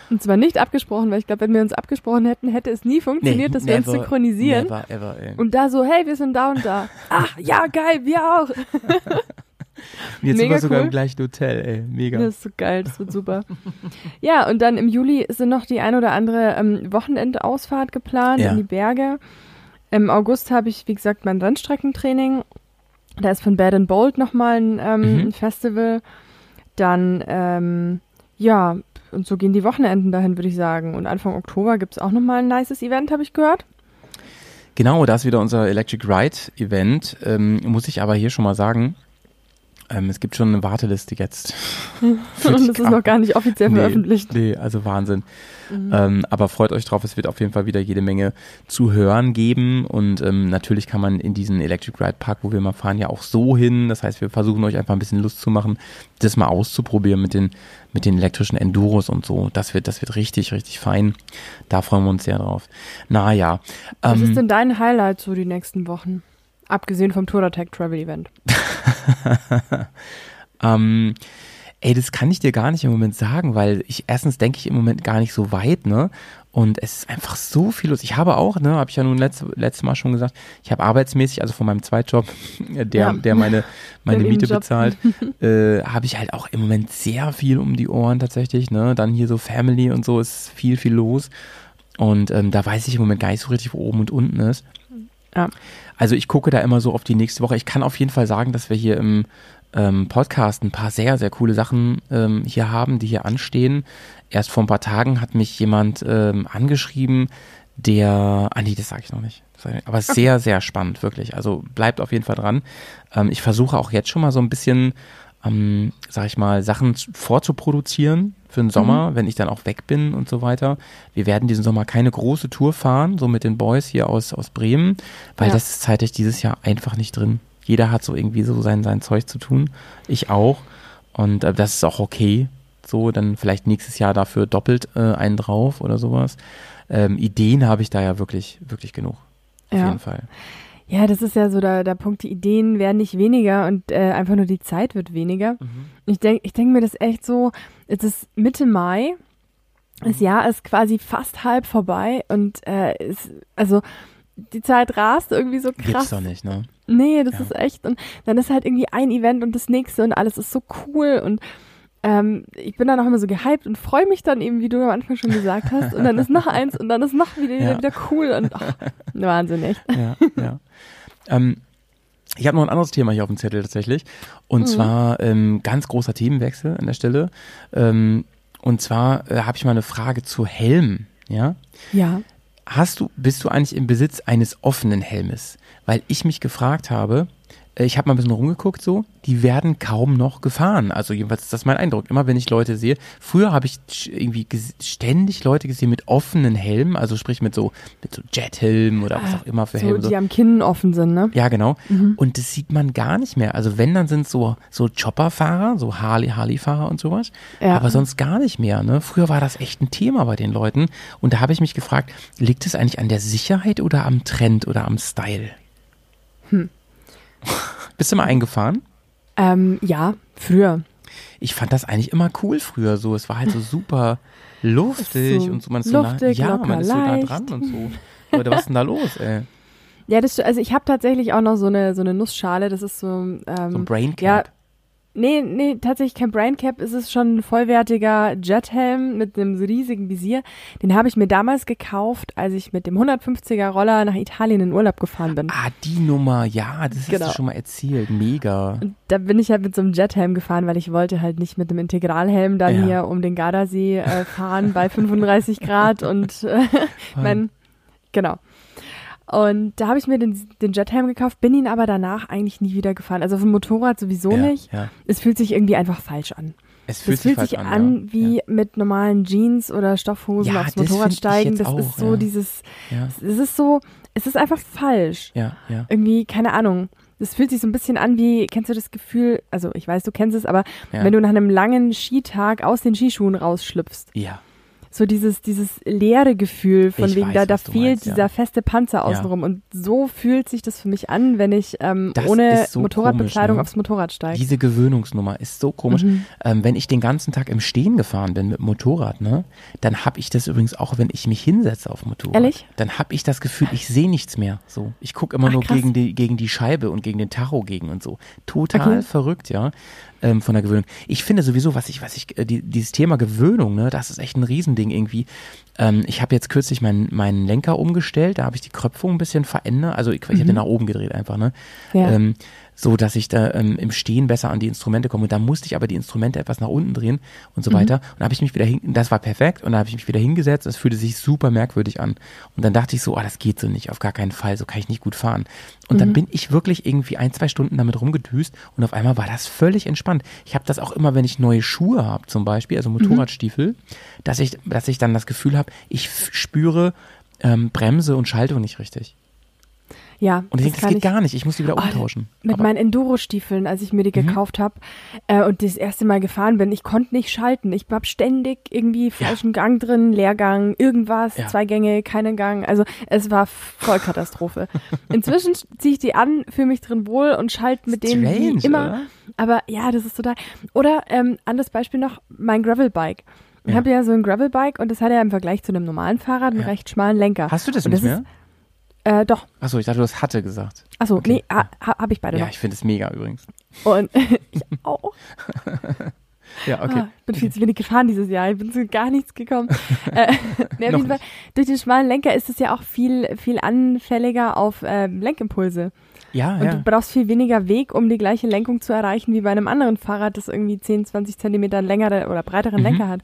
Und zwar nicht abgesprochen, weil ich glaube, wenn wir uns abgesprochen hätten, hätte es nie funktioniert, dass wir uns never, synchronisieren. Never, ever. Und da so, hey, wir sind da und da. Ach, ja, geil, wir auch. [LAUGHS] Jetzt sind mega wir sogar cool. im gleichen Hotel, ey. Mega. Das ist so geil, das wird super. ja, und dann im Juli sind noch die ein oder andere ähm, Wochenendausfahrt geplant Ja. in die Berge. Im August habe ich, wie gesagt, mein Rennstreckentraining. Da ist von Bad and Bold nochmal ein, ähm, Mhm. ein Festival. Dann, ähm, ja, und so gehen die Wochenenden dahin, würde ich sagen. Und Anfang Oktober gibt es auch nochmal ein nices Event, habe ich gehört. Genau, da ist wieder unser Electric Ride Event. Ähm, muss ich aber hier schon mal sagen, ähm, es gibt schon eine Warteliste jetzt. [LAUGHS] Und das ist noch gar nicht offiziell nee, veröffentlicht. Nee, also Wahnsinn. Mhm. Ähm, aber freut euch drauf, es wird auf jeden Fall wieder jede Menge zu hören geben. Und ähm, natürlich kann man in diesen Electric Ride Park, wo wir mal fahren, ja auch so hin. Das heißt, wir versuchen euch einfach ein bisschen Lust zu machen, das mal auszuprobieren mit den, mit den elektrischen Enduros und so. Das wird, das wird richtig, richtig fein. Da freuen wir uns sehr drauf. Naja. Was Ähm, ist denn dein Highlight so die nächsten Wochen? Abgesehen vom Tour Attack Travel Event. [LAUGHS] Ähm, ey, das kann ich dir gar nicht im Moment sagen, weil ich erstens denke ich im Moment gar nicht so weit, ne? Und es ist einfach so viel los. Ich habe auch, ne, habe ich ja nun letzte, letztes Mal schon gesagt, ich habe arbeitsmäßig, also von meinem Zweitjob, [LAUGHS] der, Ja. der meine, meine Miete Nebenjob. bezahlt, [LAUGHS] äh, habe ich halt auch im Moment sehr viel um die Ohren tatsächlich, ne? Dann hier so Family und so ist viel, viel los. Und ähm, da weiß ich im Moment gar nicht so richtig, wo oben und unten ist. Ja. Also ich gucke da immer so auf die nächste Woche. Ich kann auf jeden Fall sagen, dass wir hier im ähm, Podcast ein paar sehr, sehr coole Sachen ähm, hier haben, die hier anstehen. Erst vor ein paar Tagen hat mich jemand ähm, angeschrieben, der, ah nee, das sage ich noch nicht. Aber [LAUGHS] sehr, sehr spannend, wirklich. Also bleibt auf jeden Fall dran. Ähm, ich versuche auch jetzt schon mal so ein bisschen, ähm, sag ich mal, Sachen zu- vorzuproduzieren für den Sommer, wenn ich dann auch weg bin und so weiter. Wir werden diesen Sommer keine große Tour fahren, so mit den Boys hier aus, aus Bremen, weil Ja. das ist zeitlich dieses Jahr einfach nicht drin. Jeder hat so irgendwie so sein, sein Zeug zu tun. Ich auch. Und äh, das ist auch okay. So, dann vielleicht nächstes Jahr dafür doppelt äh, einen drauf oder sowas. Ähm, Ideen habe ich da ja wirklich, wirklich genug. Auf Ja. jeden Fall. Ja, das ist ja so der, der Punkt, die Ideen werden nicht weniger und äh, einfach nur die Zeit wird weniger. Ich denke ich denk mir das echt so, es ist Mitte Mai, das Jahr ist quasi fast halb vorbei und äh, es, also die Zeit rast irgendwie so Gibt's krass. doch nicht, ne? Nee, das Ja. ist echt. Und dann ist halt irgendwie ein Event und das nächste und alles ist so cool und ähm, ich bin dann auch immer so gehypt und freue mich dann eben, wie du am Anfang schon gesagt hast. Und dann ist noch eins und dann ist noch wieder, Ja. wieder cool und ach, [LAUGHS] Wahnsinn, echt. ja, ja. Ähm, ich habe noch ein anderes Thema hier auf dem Zettel tatsächlich. Und Mhm. zwar ähm, ganz großer Themenwechsel an der Stelle. Ähm, und zwar äh, habe ich mal eine Frage zu Helmen. Ja, Ja. hast du, bist du eigentlich im Besitz eines offenen Helmes? Weil ich mich gefragt habe, ich habe mal ein bisschen rumgeguckt so, die werden kaum noch gefahren. Also jedenfalls ist das mein Eindruck. Immer wenn ich Leute sehe, früher habe ich irgendwie ständig Leute gesehen mit offenen Helmen, also sprich mit so mit so Jethelmen oder was auch immer für So, Helme. die am Kinn offen sind, ne? Ja, genau. Und das sieht man gar nicht mehr. Also wenn, dann sind so, so Chopperfahrer, so Harley, Harley-Fahrer und sowas. Ja. Aber sonst gar nicht mehr. Ne? Früher war das echt ein Thema bei den Leuten. Und da habe ich mich gefragt, liegt es eigentlich an der Sicherheit oder am Trend oder am Style? Hm. [LAUGHS] Bist du mal eingefahren? Ähm, ja, früher. Ich fand das eigentlich immer cool früher so. Es war halt so super [LAUGHS] luftig So und so. Man ist so luftig, nah, ja, locker, man ist so nah dran und so. Leute, was ist denn da los, ey? Ja, das, also ich habe tatsächlich auch noch so eine, so eine Nussschale, das ist so, ähm, So ein Brain ja, Cap. Nee, nee, tatsächlich kein Brain Cap. Es ist schon ein vollwertiger Jethelm mit einem riesigen Visier. Den habe ich mir damals gekauft, als ich mit dem 150er Roller nach Italien in Urlaub gefahren bin. Ah, die Nummer, ja, das hast Genau. du schon mal erzählt. Mega. Und da bin ich halt mit so einem Jethelm gefahren, weil ich wollte halt nicht mit einem Integralhelm dann Ja. hier um den Gardasee äh, fahren bei 35 Grad und äh, [LAUGHS] mein, genau. Und da habe ich mir den, den Jethelm gekauft, bin ihn aber danach eigentlich nie wieder gefahren. Also dem Motorrad sowieso ja, nicht. Ja. Es fühlt sich irgendwie einfach falsch an. Es fühlt Das fühlt sich, sich falsch an, ja. wie mit normalen Jeans oder Stoffhosen Ja, aufs Motorrad steigen. Das auch, ist so ja. dieses, Ja, es ist so, es ist einfach falsch. ja, ja. Irgendwie, keine Ahnung. Das fühlt sich so ein bisschen an wie, kennst du das Gefühl, also ich weiß, du kennst es, aber Ja. wenn du nach einem langen Skitag aus den Skischuhen rausschlüpfst, Ja, so dieses, dieses leere Gefühl von Ich wegen, weiß, da, da fehlt meinst, ja. dieser feste Panzer außenrum. Und so fühlt sich das für mich an, wenn ich ähm, Das ohne so Motorradbekleidung komisch, ne? aufs Motorrad steige. diese Gewöhnungsnummer ist so komisch. Mhm. Ähm, wenn ich den ganzen Tag im Stehen gefahren bin mit dem Motorrad, ne, dann habe ich das übrigens auch, wenn ich mich hinsetze auf Motorrad. Ehrlich? Dann habe ich das Gefühl, ich sehe nichts mehr. So, ich gucke immer Ach, nur krass. gegen die gegen die Scheibe und gegen den Tacho gegen und so. Total Okay. verrückt, ja. Ähm, von der Gewöhnung. Ich finde sowieso, was ich, was ich, äh, die, dieses Thema Gewöhnung, ne, das ist echt ein Riesending irgendwie. Ähm, ich habe jetzt kürzlich meinen meinen Lenker umgestellt, da habe ich die Kröpfung ein bisschen verändert. Also ich, ich habe den nach oben gedreht einfach, ne? Mhm. Ja. Ähm, so dass ich da ähm, im Stehen besser an die Instrumente komme. Und da musste ich aber die Instrumente etwas nach unten drehen und so weiter. Und da habe ich mich wieder hin, das war perfekt. Und da habe ich mich wieder hingesetzt. Das fühlte sich super merkwürdig an. Und dann dachte ich so, ah, das geht so nicht, auf gar keinen Fall. So kann ich nicht gut fahren. Und dann bin ich wirklich irgendwie ein, zwei Stunden damit rumgedüst und auf einmal war das völlig entspannt. Ich habe das auch immer, wenn ich neue Schuhe habe, zum Beispiel, also Motorradstiefel, dass ich, dass ich dann das Gefühl habe, ich spüre ähm, Bremse und Schaltung nicht richtig. Ja, Und ich denke, das geht ich- gar nicht. Ich muss die wieder Oh, umtauschen. Mit Aber- Mhm. meinen Enduro-Stiefeln, als ich mir die gekauft habe äh, und das erste Mal gefahren bin, ich konnte nicht schalten. Ich hab ständig irgendwie falschen Gang drin, Leergang, irgendwas, Ja. zwei Gänge, keinen Gang. Also es war voll Katastrophe. [LAUGHS] Inzwischen ziehe ich die an, fühle mich drin wohl und schalte mit denen Strange, wie immer. oder? Aber ja, das ist total. Oder ähm, anderes Beispiel noch, mein Gravelbike. Ich Ja. habe ja so ein Gravelbike und das hat ja im Vergleich zu einem normalen Fahrrad einen Ja. recht schmalen Lenker. Hast du das und nicht das mehr? Ist, äh, doch. Achso, ich dachte, du hast hatte gesagt. Achso, Okay. nee, ha, ha, habe ich beide Ja, noch. ich finde es mega übrigens. Und [LAUGHS] [LAUGHS] ich auch. [LAUGHS] Ja, okay. Ah, bin viel zu wenig gefahren dieses Jahr. Ich bin zu gar nichts gekommen. äh, nee, auf jeden Fall, durch den schmalen Lenker ist es ja auch viel, viel anfälliger auf ähm, Lenkimpulse. Ja, Und ja. du brauchst viel weniger Weg, um die gleiche Lenkung zu erreichen, wie bei einem anderen Fahrrad, das irgendwie 10, 20 Zentimeter längere oder breiteren Mhm. Lenker hat.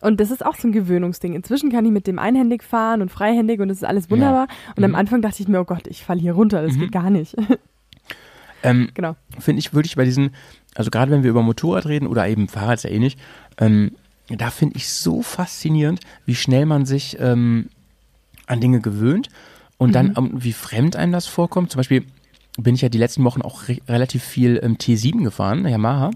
Und das ist auch so ein Gewöhnungsding. Inzwischen kann ich mit dem einhändig fahren und freihändig und das ist alles wunderbar. Und am Mhm. Anfang dachte ich mir, oh Gott, ich falle hier runter, das geht gar nicht. [LAUGHS] Ähm, genau. finde ich, würde ich bei diesen, also gerade wenn wir über Motorrad reden oder eben Fahrrad ist ja ähnlich, ähm, da finde ich so faszinierend, wie schnell man sich ähm, an Dinge gewöhnt und dann ähm, wie fremd einem das vorkommt. Zum Beispiel bin ich ja die letzten Wochen auch re relativ viel ähm, T7 gefahren, Yamaha.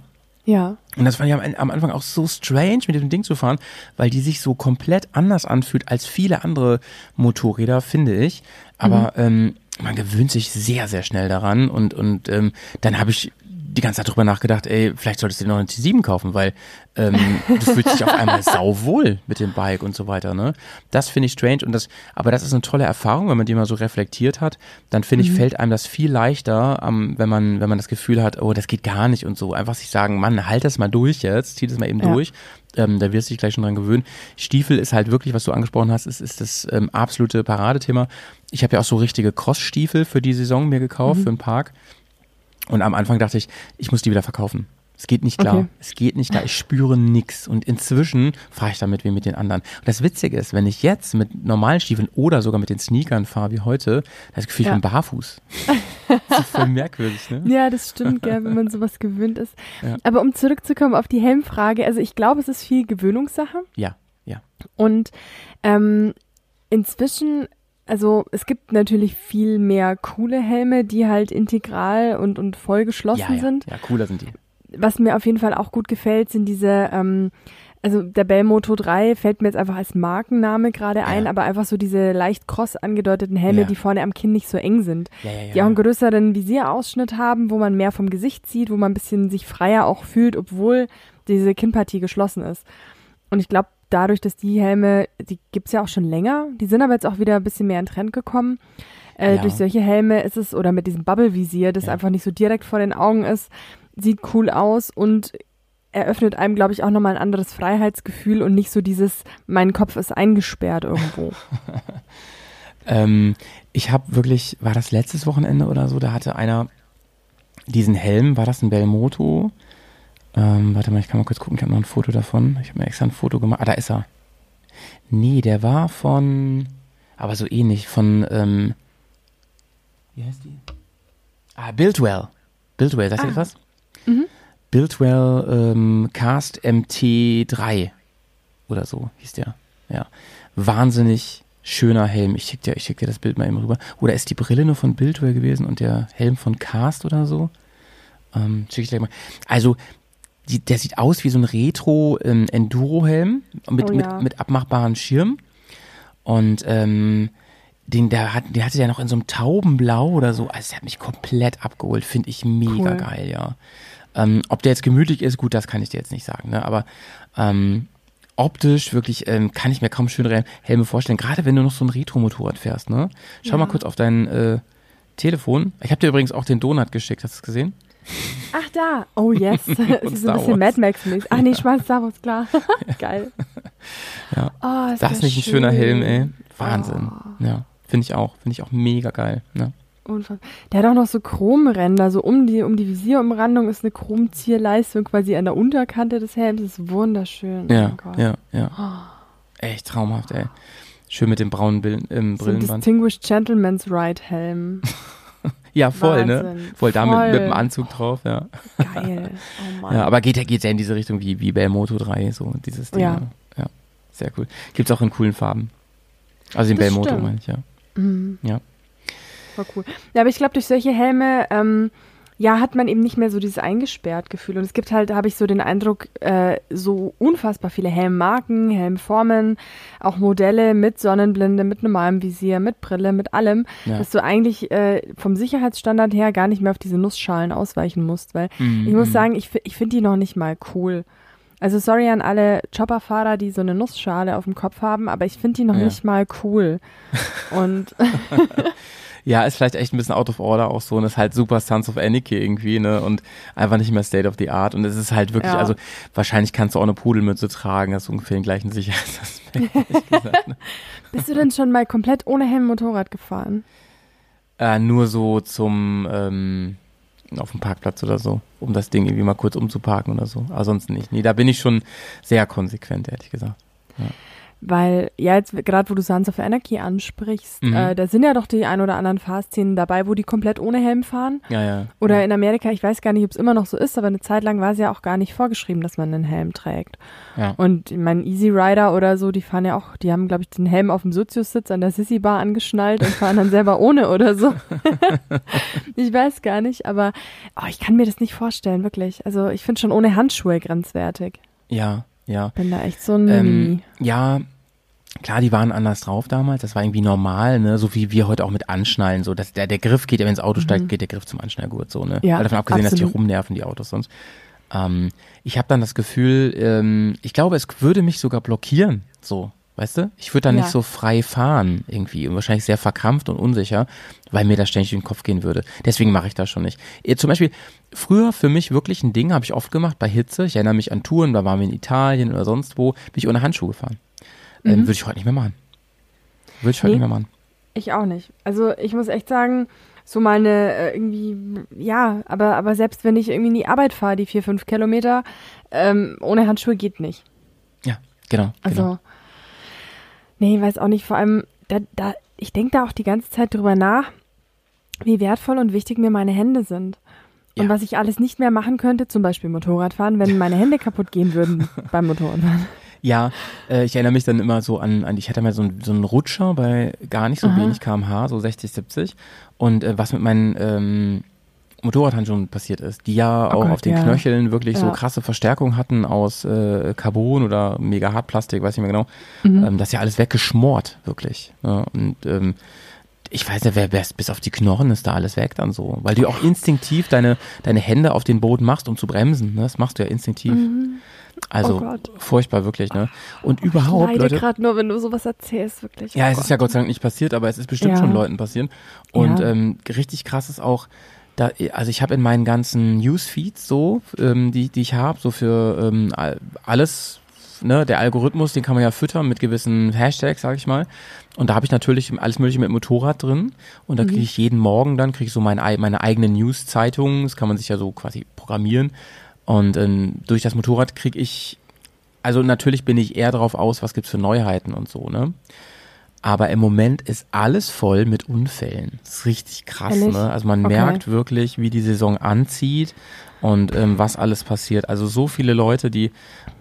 Ja. Und das fand ich am, am Anfang auch so strange, mit diesem Ding zu fahren, weil die sich so komplett anders anfühlt als viele andere Motorräder, finde ich. Aber ähm, man gewöhnt sich sehr, sehr schnell daran. Und, und ähm, dann habe ich die ganze Zeit drüber nachgedacht, ey, vielleicht solltest du dir noch eine T7 kaufen, weil ähm, du fühlst dich auf einmal sauwohl mit dem Bike und so weiter. Ne? Das finde ich strange. Und das, aber das ist eine tolle Erfahrung, wenn man die mal so reflektiert hat. Dann finde ich, fällt einem das viel leichter, ähm, wenn man, wenn man das Gefühl hat, oh, das geht gar nicht und so. Einfach sich sagen, Mann, halt das mal durch jetzt, zieh das mal eben Ja. durch. Ähm, da wirst du dich gleich schon dran gewöhnen. Stiefel ist halt wirklich, was du angesprochen hast, ist, ist das ähm, absolute Paradethema. Ich habe ja auch so richtige Cross-Stiefel für die Saison mir gekauft, Mhm. für den Park. Und am Anfang dachte ich, ich muss die wieder verkaufen. Es geht nicht klar. Okay. Es geht nicht klar. Ich spüre nix. Und inzwischen fahre ich damit wie mit den anderen. Und das Witzige ist, wenn ich jetzt mit normalen Stiefeln oder sogar mit den Sneakern fahre wie heute, das Gefühl, ich Ja. bin barfuß. das ist voll merkwürdig, ne? Ja, das stimmt, gell, wenn man sowas gewöhnt ist. Ja. Aber um zurückzukommen auf die Helmfrage, also ich glaube, es ist viel Gewöhnungssache Ja, ja. und ähm, inzwischen, also es gibt natürlich viel mehr coole Helme, die halt integral und, und voll geschlossen Ja, ja. sind. ja, cooler sind die. Was mir auf jeden Fall auch gut gefällt, sind diese, ähm, also der Bell Moto 3 fällt mir jetzt einfach als Markenname gerade ein, Ja. aber einfach so diese leicht cross angedeuteten Helme, die vorne am Kinn nicht so eng sind ja, ja. die auch einen größeren Visierausschnitt haben, wo man mehr vom Gesicht sieht, wo man ein bisschen sich freier auch fühlt, obwohl diese Kinnpartie geschlossen ist. Und ich glaube, dadurch, dass die Helme, die gibt's ja auch schon länger, die sind aber jetzt auch wieder ein bisschen mehr in Trend gekommen. Äh, Ja. Durch solche Helme ist es, oder mit diesem Bubble-Visier, das Ja. einfach nicht so direkt vor den Augen ist, sieht cool aus und eröffnet einem, glaube ich, auch nochmal ein anderes Freiheitsgefühl und nicht so dieses, mein Kopf ist eingesperrt irgendwo. [LAUGHS] Ähm, ich habe wirklich, war das letztes Wochenende oder so, da hatte einer diesen Helm, war das ein Belmoto? Ähm, warte mal, ich kann mal kurz gucken, ich habe noch ein Foto davon. Ich habe mir extra ein Foto gemacht. Ah, da ist er. Nee, der war von, aber so ähnlich, von, ähm, wie heißt die? Ah, Buildwell. Buildwell, sagt ihr Ah. das was? Buildwell ähm, Cast MT3 oder so hieß der. Ja. Wahnsinnig schöner Helm. Ich schick dir, ich schick dir das Bild mal eben rüber. Oder ist die Brille nur von Buildwell gewesen und der Helm von Cast oder so? Ähm, schick ich gleich mal. Also, die, der sieht aus wie so ein Retro ähm, mit, Oh ja. mit, mit abmachbaren Schirm. Und ähm, den, der, hat, der hatte der noch in so einem Taubenblau oder so. Also, der hat mich komplett abgeholt. Finde ich mega Cool. geil, ja. Ähm, ob der jetzt gemütlich ist, gut, das kann ich dir jetzt nicht sagen, ne? Aber ähm, optisch wirklich ähm, kann ich mir kaum schönere Helme vorstellen. Gerade wenn du noch so ein Retro-Motorrad fährst, ne? Schau Ja. mal kurz auf dein äh, Telefon. Ich habe dir übrigens auch den Donut geschickt. Hast du es gesehen? Ach da, oh yes. [LAUGHS] es ist ein Star bisschen Wars. Mad Max-mäßig. Ach nee, Schwarz Star Wars, klar. [LAUGHS] Geil. Ja. Oh, Das ist nicht ein schöner schön. Helm, ey. Wahnsinn. Oh. Ja, finde ich auch. Finde ich auch mega geil. Ne? Unfassbar. Der hat auch noch so Chromränder, so um die, um die Visierumrandung ist eine Chromzierleistung quasi an der Unterkante des Helms. Das ist wunderschön. Oh Ja, Gott. ja, ja. Echt traumhaft, ey. Schön mit dem braunen Bill ähm, So ein Brillenband. Distinguished Gentleman's Ride Helm. [LAUGHS] Ja, voll, ne? Wahnsinn. Voll da mit, Voll. mit dem Anzug drauf, ja. Geil. [LAUGHS] Oh Mann. Ja, aber geht ja geht ja in diese Richtung wie, wie Belmoto 3, so dieses Ding. Ja. Ja. ja. Sehr cool. Gibt's auch in coolen Farben. Also den Das Belmoto stimmt. meine ich, ja. Mhm. Ja. War cool. Ja, aber ich glaube, durch solche Helme, ähm, ja, hat man eben nicht mehr so dieses eingesperrt Gefühl. Und es gibt halt, habe ich so den Eindruck, äh, so unfassbar viele Helmmarken, Helmformen, auch Modelle mit Sonnenblende, mit normalem Visier, mit Brille, mit allem, Ja. dass du eigentlich äh, vom Sicherheitsstandard her gar nicht mehr auf diese Nussschalen ausweichen musst. Weil Mhm, ich muss mhm. sagen, ich, ich finde die noch nicht mal cool. Also sorry an alle Chopperfahrer, die so eine Nussschale auf dem Kopf haben, aber ich finde die noch Ja. nicht mal cool. Und [LAUGHS] [LAUGHS] Ja, ist vielleicht echt ein bisschen out of order auch so und ist halt super Sons of Anarchy irgendwie, ne? Und einfach nicht mehr State of the Art. Und es ist halt wirklich, Ja. also wahrscheinlich kannst du auch eine Pudelmütze tragen, hast ungefähr den gleichen Sicherheitsaspekt. [LAUGHS] gesagt, ne? Bist du denn schon mal komplett ohne Helm Motorrad gefahren? äh, nur so zum ähm, auf dem Parkplatz oder so, um das Ding irgendwie mal kurz umzuparken oder so. Aber sonst nicht. Nee, da bin ich schon sehr konsequent, ehrlich gesagt. Weil, ja, jetzt gerade wo du Sons of Anarchy ansprichst, Mhm. äh, da sind ja doch die ein oder anderen Fahrszenen dabei, wo die komplett ohne Helm fahren. Ja, ja. Oder ja. in Amerika, ich weiß gar nicht, ob es immer noch so ist, aber eine Zeit lang war es ja auch gar nicht vorgeschrieben, dass man einen Helm trägt. ja. Und ich meine, Easy Rider oder so, die fahren ja auch, die haben, glaube ich, den Helm auf dem Sozius-Sitz an der Sissy Bar angeschnallt und fahren dann selber ohne oder so. [LAUGHS] ich weiß gar nicht, aber oh, ich kann mir das nicht vorstellen, wirklich. Also ich finde schon ohne Handschuhe grenzwertig. ja, ja. Bin da echt so ein Ähm, ja, klar, die waren anders drauf damals. Das war irgendwie normal, ne? So wie wir heute auch mit Anschnallen. So, dass der, der Griff geht ja, wenn ins Auto steigt, geht der Griff zum Anschnallgurt, so, ne? Mhm. Ja, Weil davon abgesehen, dass die absolut. rumnerven, die Autos sonst. Ähm, ich habe dann das Gefühl, ähm, ich glaube, es würde mich sogar blockieren, so. Weißt du? Ich würde dann Ja. nicht so frei fahren irgendwie und wahrscheinlich sehr verkrampft und unsicher, weil mir das ständig durch den Kopf gehen würde. Deswegen mache ich das schon nicht. Eh, Zum Beispiel, früher für mich wirklich ein Ding, habe ich oft gemacht bei Hitze. Ich erinnere mich an Touren, da waren wir in Italien oder sonst wo, bin ich ohne Handschuhe gefahren. Ähm, würde ich heute nicht mehr machen. Würde ich heute Nee. nicht mehr machen. Ich auch nicht. Also ich muss echt sagen, so mal eine äh, irgendwie, ja, aber, aber selbst wenn ich irgendwie in die Arbeit fahre, die vier, fünf Kilometer, ähm, ohne Handschuhe geht nicht. Ja, genau. Also, genau. Nee, weiß auch nicht. Vor allem, da, da, ich denke da auch die ganze Zeit drüber nach, wie wertvoll und wichtig mir meine Hände sind. Und Ja. was ich alles nicht mehr machen könnte, zum Beispiel Motorradfahren, wenn meine Hände [LAUGHS] kaputt gehen würden beim Motorradfahren. Ja, äh, ich erinnere mich dann immer so an, an ich hatte mal so, einen- so einen Rutscher bei gar nicht so Aha. wenig kmh, so 60, 70. Und äh, was mit meinen ähm, Motorradhandschuhen passiert ist, die ja Oh auch Gott, auf den ja. Knöcheln wirklich so Ja. krasse Verstärkung hatten aus äh, Carbon oder mega Hartplastik, weiß nicht mehr genau. Mhm. Ähm, das ist ja alles weggeschmort, wirklich. Ja, und ähm, ich weiß ja, wer, bis auf die Knochen ist da alles weg dann so. Weil du auch instinktiv deine, deine Hände auf den Boden machst, um zu bremsen. Ne? Das machst du ja instinktiv. Also Oh Gott. furchtbar, wirklich, ne? Und Ich überhaupt, leide Leute. gerade nur, wenn du sowas erzählst, wirklich. Ja, Oh es ist ja Gott sei Dank nicht passiert, aber es ist bestimmt Ja. schon Leuten passiert. Und Ja. ähm, richtig krass ist auch, Da, also ich habe in meinen ganzen Newsfeeds so, ähm, die, die ich habe, so für ähm, all- alles, ne, der Algorithmus, den kann man ja füttern mit gewissen Hashtags, sag ich mal. Und da habe ich natürlich alles mögliche mit Motorrad drin. Und da kriege ich jeden Morgen dann, kriege ich so meine, ei- meine eigene News-Zeitung. Das kann man sich ja so quasi programmieren. Und ähm, durch das Motorrad kriege ich, also natürlich bin ich eher darauf aus, was gibt's für Neuheiten und so, ne? Aber im Moment ist alles voll mit Unfällen. Das ist richtig krass, Ehrlich? ne? Also man Okay. merkt wirklich, wie die Saison anzieht und ähm, was alles passiert. Also so viele Leute, die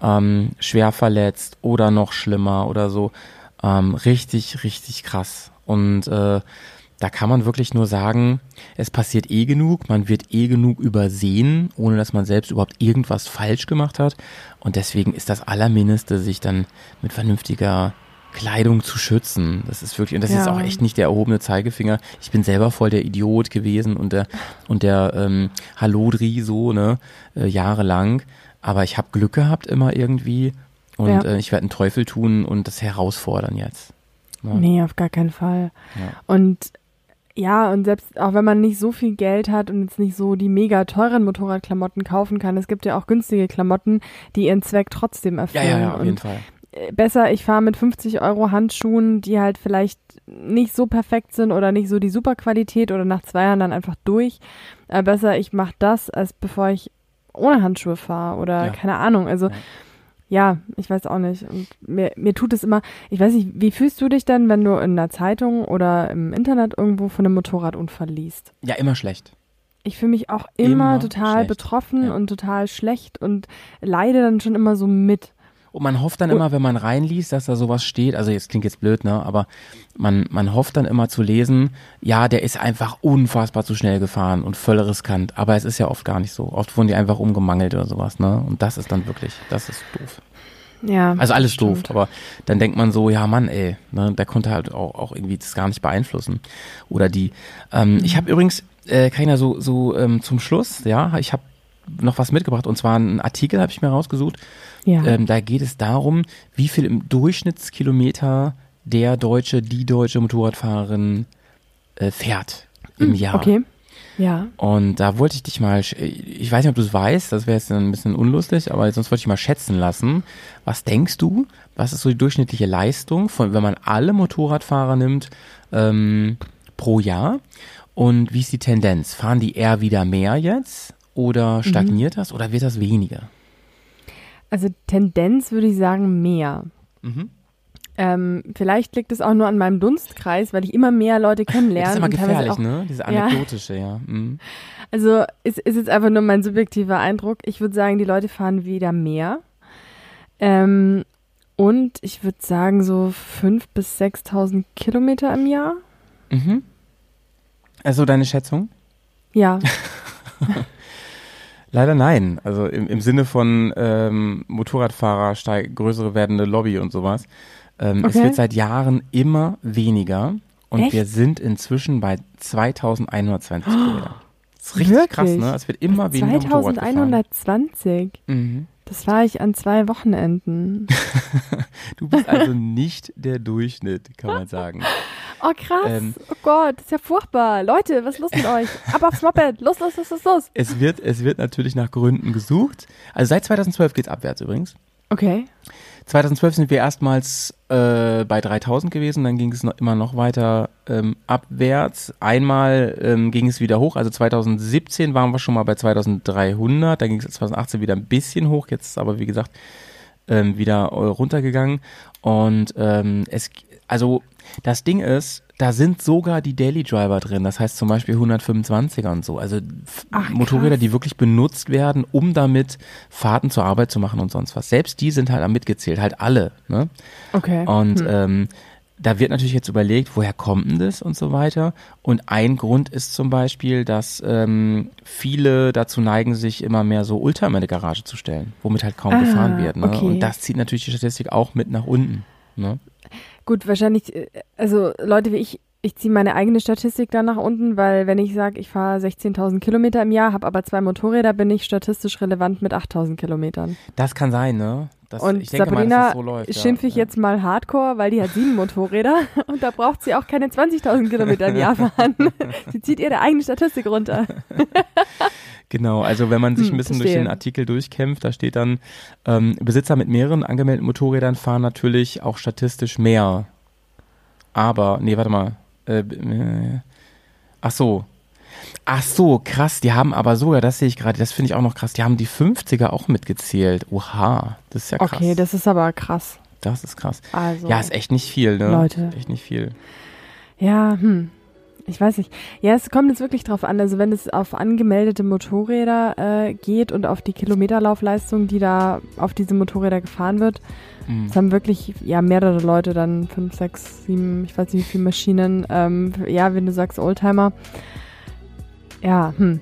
ähm, schwer verletzt oder noch schlimmer oder so. Ähm, richtig, richtig krass. Und äh, da kann man wirklich nur sagen, es passiert eh genug, man wird eh genug übersehen, ohne dass man selbst überhaupt irgendwas falsch gemacht hat. Und deswegen ist das Allermindeste, sich dann mit vernünftiger Kleidung zu schützen. Das ist wirklich, und das ist Ja. auch echt nicht der erhobene Zeigefinger. Ich bin selber voll der Idiot gewesen und der, und der ähm, Hallodri so, ne, äh, jahrelang. Aber ich habe Glück gehabt immer irgendwie. Und Ja. äh, ich werde einen Teufel tun und das herausfordern jetzt. Ja. Nee, auf gar keinen Fall. Ja. Und ja, und selbst auch wenn man nicht so viel Geld hat und jetzt nicht so die mega teuren Motorradklamotten kaufen kann, es gibt ja auch günstige Klamotten, die ihren Zweck trotzdem Ja, erfüllen. ja, ja, auf jeden Fall. Besser, ich fahre mit 50 Euro Handschuhen, die halt vielleicht nicht so perfekt sind oder nicht so die Superqualität oder nach zwei Jahren dann einfach durch. Äh, besser, ich mache das, als bevor ich ohne Handschuhe fahre oder Ja. keine Ahnung. Also Ja. ja. ich weiß auch nicht. Und mir, mir tut es immer, ich weiß nicht, wie fühlst du dich denn, wenn du in einer Zeitung oder im Internet irgendwo von einem Motorradunfall liest? Ja, immer schlecht. Ich fühle mich auch immer, Immer total schlecht. betroffen Ja. und total schlecht und leide dann schon immer so mit. Und man hofft dann immer, wenn man reinliest, dass da sowas steht, also jetzt klingt jetzt blöd, ne, aber man, man hofft dann immer zu lesen, ja, der ist einfach unfassbar zu schnell gefahren und voll riskant, aber es ist ja oft gar nicht so. Oft wurden die einfach umgemangelt oder sowas, ne, und das ist dann wirklich, das ist doof. Ja. Also alles doof, stimmt. aber dann denkt man so, ja Mann, ey, ne, der konnte halt auch, auch irgendwie das gar nicht beeinflussen. Oder die. Ähm, Ich habe übrigens, äh, Karina, so, so ähm, zum Schluss, ja, ich habe noch was mitgebracht und zwar einen Artikel habe ich mir rausgesucht. Ja. Ähm, da geht es darum, wie viel im Durchschnittskilometer der deutsche, die deutsche Motorradfahrerin äh, fährt im Jahr. Hm, Okay. Ja. Und da wollte ich dich mal, ich weiß nicht, ob du es weißt, das wäre jetzt ein bisschen unlustig, aber sonst wollte ich mal schätzen lassen. Was denkst du, was ist so die durchschnittliche Leistung, von, wenn man alle Motorradfahrer nimmt, ähm, pro Jahr? Und wie ist die Tendenz? Fahren die eher wieder mehr jetzt? Oder stagniert das? Oder wird das weniger? Also Tendenz würde ich sagen mehr. Mhm. Ähm, vielleicht liegt es auch nur an meinem Dunstkreis, weil ich immer mehr Leute kennenlerne. [LAUGHS] Das ist immer gefährlich, auch, ne? Diese Ja. anekdotische, ja. Mhm. Also ist, ist jetzt einfach nur mein subjektiver Eindruck. Ich würde sagen, die Leute fahren wieder mehr. Ähm, und ich würde sagen so 5.000 bis 6.000 Kilometer im Jahr. Mhm. Also deine Schätzung? Ja, [LAUGHS] Leider nein. Also im, im Sinne von ähm, Motorradfahrer steig, größere werdende Lobby und sowas. Ähm, Es Okay. wird seit Jahren immer weniger und Echt? wir sind inzwischen bei 2120 Kilometern. Das ist richtig Wirklich? krass, ne? Es wird immer weniger Motorrad gefahren. 2120. Mhm. Das war ich an zwei Wochenenden. [LAUGHS] Du bist also nicht der Durchschnitt, kann man sagen. [LAUGHS] Oh krass. Ähm. oh Gott, das ist ja furchtbar. Leute, was ist los mit euch? Ab aufs Moped. Los, los, los, los, los. Es wird, es wird natürlich nach Gründen gesucht. Also seit 2012 geht's abwärts übrigens. Okay. 2012 sind wir erstmals äh, bei 3000 gewesen, dann ging es noch, immer noch weiter ähm, abwärts. Einmal ähm, ging es wieder hoch, also 2017 waren wir schon mal bei 2300, dann ging es 2018 wieder ein bisschen hoch, jetzt aber wie gesagt ähm, wieder äh, runtergegangen. Und ähm, es, also das Ding ist, da sind sogar die Daily Driver drin, das heißt zum Beispiel 125er und so. Also Ach, Motorräder, die wirklich benutzt werden, um damit Fahrten zur Arbeit zu machen und sonst was. Selbst die sind halt mitgezählt, halt alle. Ne? Okay. Und Hm. ähm, da wird natürlich jetzt überlegt, woher kommt denn das und so weiter. Und ein Grund ist zum Beispiel, dass ähm, viele dazu neigen, sich immer mehr so Ultra in die Garage zu stellen, womit halt kaum Ah, gefahren wird. Ne? okay. Und das zieht natürlich die Statistik auch mit nach unten. Ne? Gut, wahrscheinlich, äh, also Leute wie ich, ich ziehe meine eigene Statistik da nach unten, weil wenn ich sage, ich fahre 16.000 Kilometer im Jahr, habe aber zwei Motorräder, bin ich statistisch relevant mit 8.000 Kilometern. Das kann sein, ne? Das, Und ich denke mal, Sabrina das so schimpfe ich ja. jetzt mal hardcore, weil die hat sieben Motorräder [LAUGHS] und da braucht sie auch keine 20.000 Kilometer im Jahr fahren. [LAUGHS] sie zieht ihre eigene Statistik runter. [LAUGHS] Genau, also wenn man sich Hm, ein bisschen durch verstehe. den Artikel durchkämpft, da steht dann, ähm, Besitzer mit mehreren angemeldeten Motorrädern fahren natürlich auch statistisch mehr. Aber, nee, warte mal. Äh, äh, ach so. Ach so, krass, die haben aber sogar, das sehe ich gerade, das finde ich auch noch krass, die haben die 50er auch mitgezählt. Oha, das ist ja krass. Okay, das ist aber krass. das ist krass. Also, Ja, ist echt nicht viel, ne? Leute. Echt nicht viel. Ja, hm. Ich weiß nicht. Ja, es kommt jetzt wirklich drauf an. Also wenn es auf angemeldete Motorräder äh, geht und auf die Kilometerlaufleistung, die da auf diese Motorräder gefahren wird, Mhm. es haben wirklich ja mehrere Leute dann fünf, sechs, sieben, ich weiß nicht wie viele Maschinen. Ähm, ja, wenn du sagst Oldtimer. Ja, hm.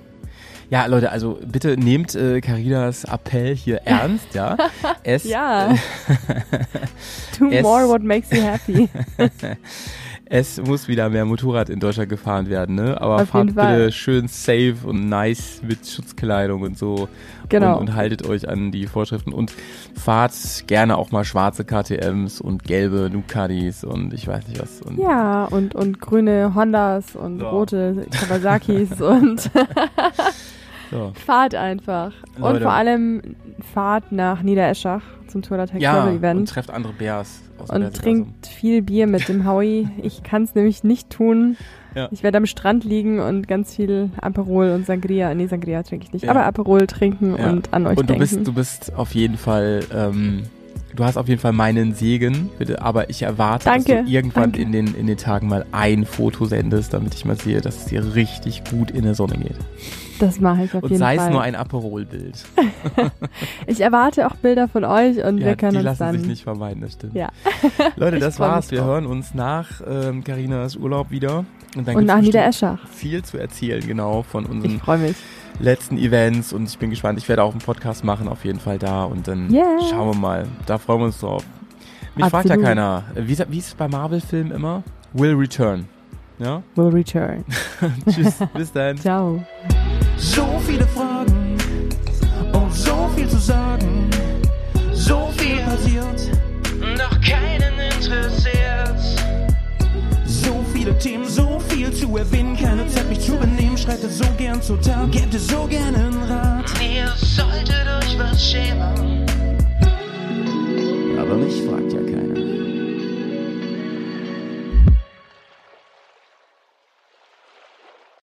Ja, Leute, also bitte nehmt äh, Carinas Appell hier [LAUGHS] ernst, ja. Es, Ja. [LAUGHS] Do more what makes you happy. [LAUGHS] Es muss wieder mehr Motorrad in Deutschland gefahren werden, ne? Aber Auf fahrt jeden Fall. bitte schön safe und nice mit Schutzkleidung und so. Genau. Und, und haltet euch an die Vorschriften und fahrt gerne auch mal schwarze KTMs und gelbe Ducatis und ich weiß nicht was. Und Ja, und, und grüne Hondas und Ja. rote Kawasakis und [LAUGHS] [LAUGHS] so. fahrt einfach. Und Leute. vor allem fahrt nach Niedereschach zum Tour Tech ja Travel und Event trefft andere Bears aus und trinkt viel Bier mit dem Howie. Ich kann es nämlich nicht tun. Ja. Ich werde am Strand liegen und ganz viel Aperol und Sangria, nee, Sangria trinke ich nicht, Ja. aber Aperol trinken Ja. und an euch Und du denken. bist, du bist auf jeden Fall, ähm, du hast auf jeden Fall meinen Segen, bitte, aber ich erwarte, Danke, dass du irgendwann danke. in den, in den Tagen mal ein Foto sendest, damit ich mal sehe, dass es dir richtig gut in der Sonne geht. [LAUGHS] das mache ich auf Und jeden sei Fall. es nur ein Aperol-Bild. [LAUGHS] ich erwarte auch Bilder von euch und Ja, wir können die uns lassen dann sich nicht vermeiden, das stimmt. Ja. [LAUGHS] Leute, das war's. Wir drauf. hören uns nach ähm, Carinas Urlaub wieder. Und, dann und nach Niedereschach. viel zu erzählen, genau, von unseren letzten Events. Und ich bin gespannt. Ich werde auch einen Podcast machen, auf jeden fall da. Und dann Yeah. schauen wir mal. Da freuen wir uns drauf. Mich fragt ja Absolut. keiner, wie, ist- wie ist es bei Marvel-Filmen immer? Will return. Ja? Will return. Tschüss, bis dann. Ciao. So viele Fragen und so viel zu sagen. So viel passiert, noch keinen interessiert. So viele Themen, so viel zu erwähnen. Keine Zeit, mich zu benehmen. Schreite so gern zur Tat, gäbe so gern einen Rat. Ihr solltet euch was schämen. Aber mich fragt ja keiner.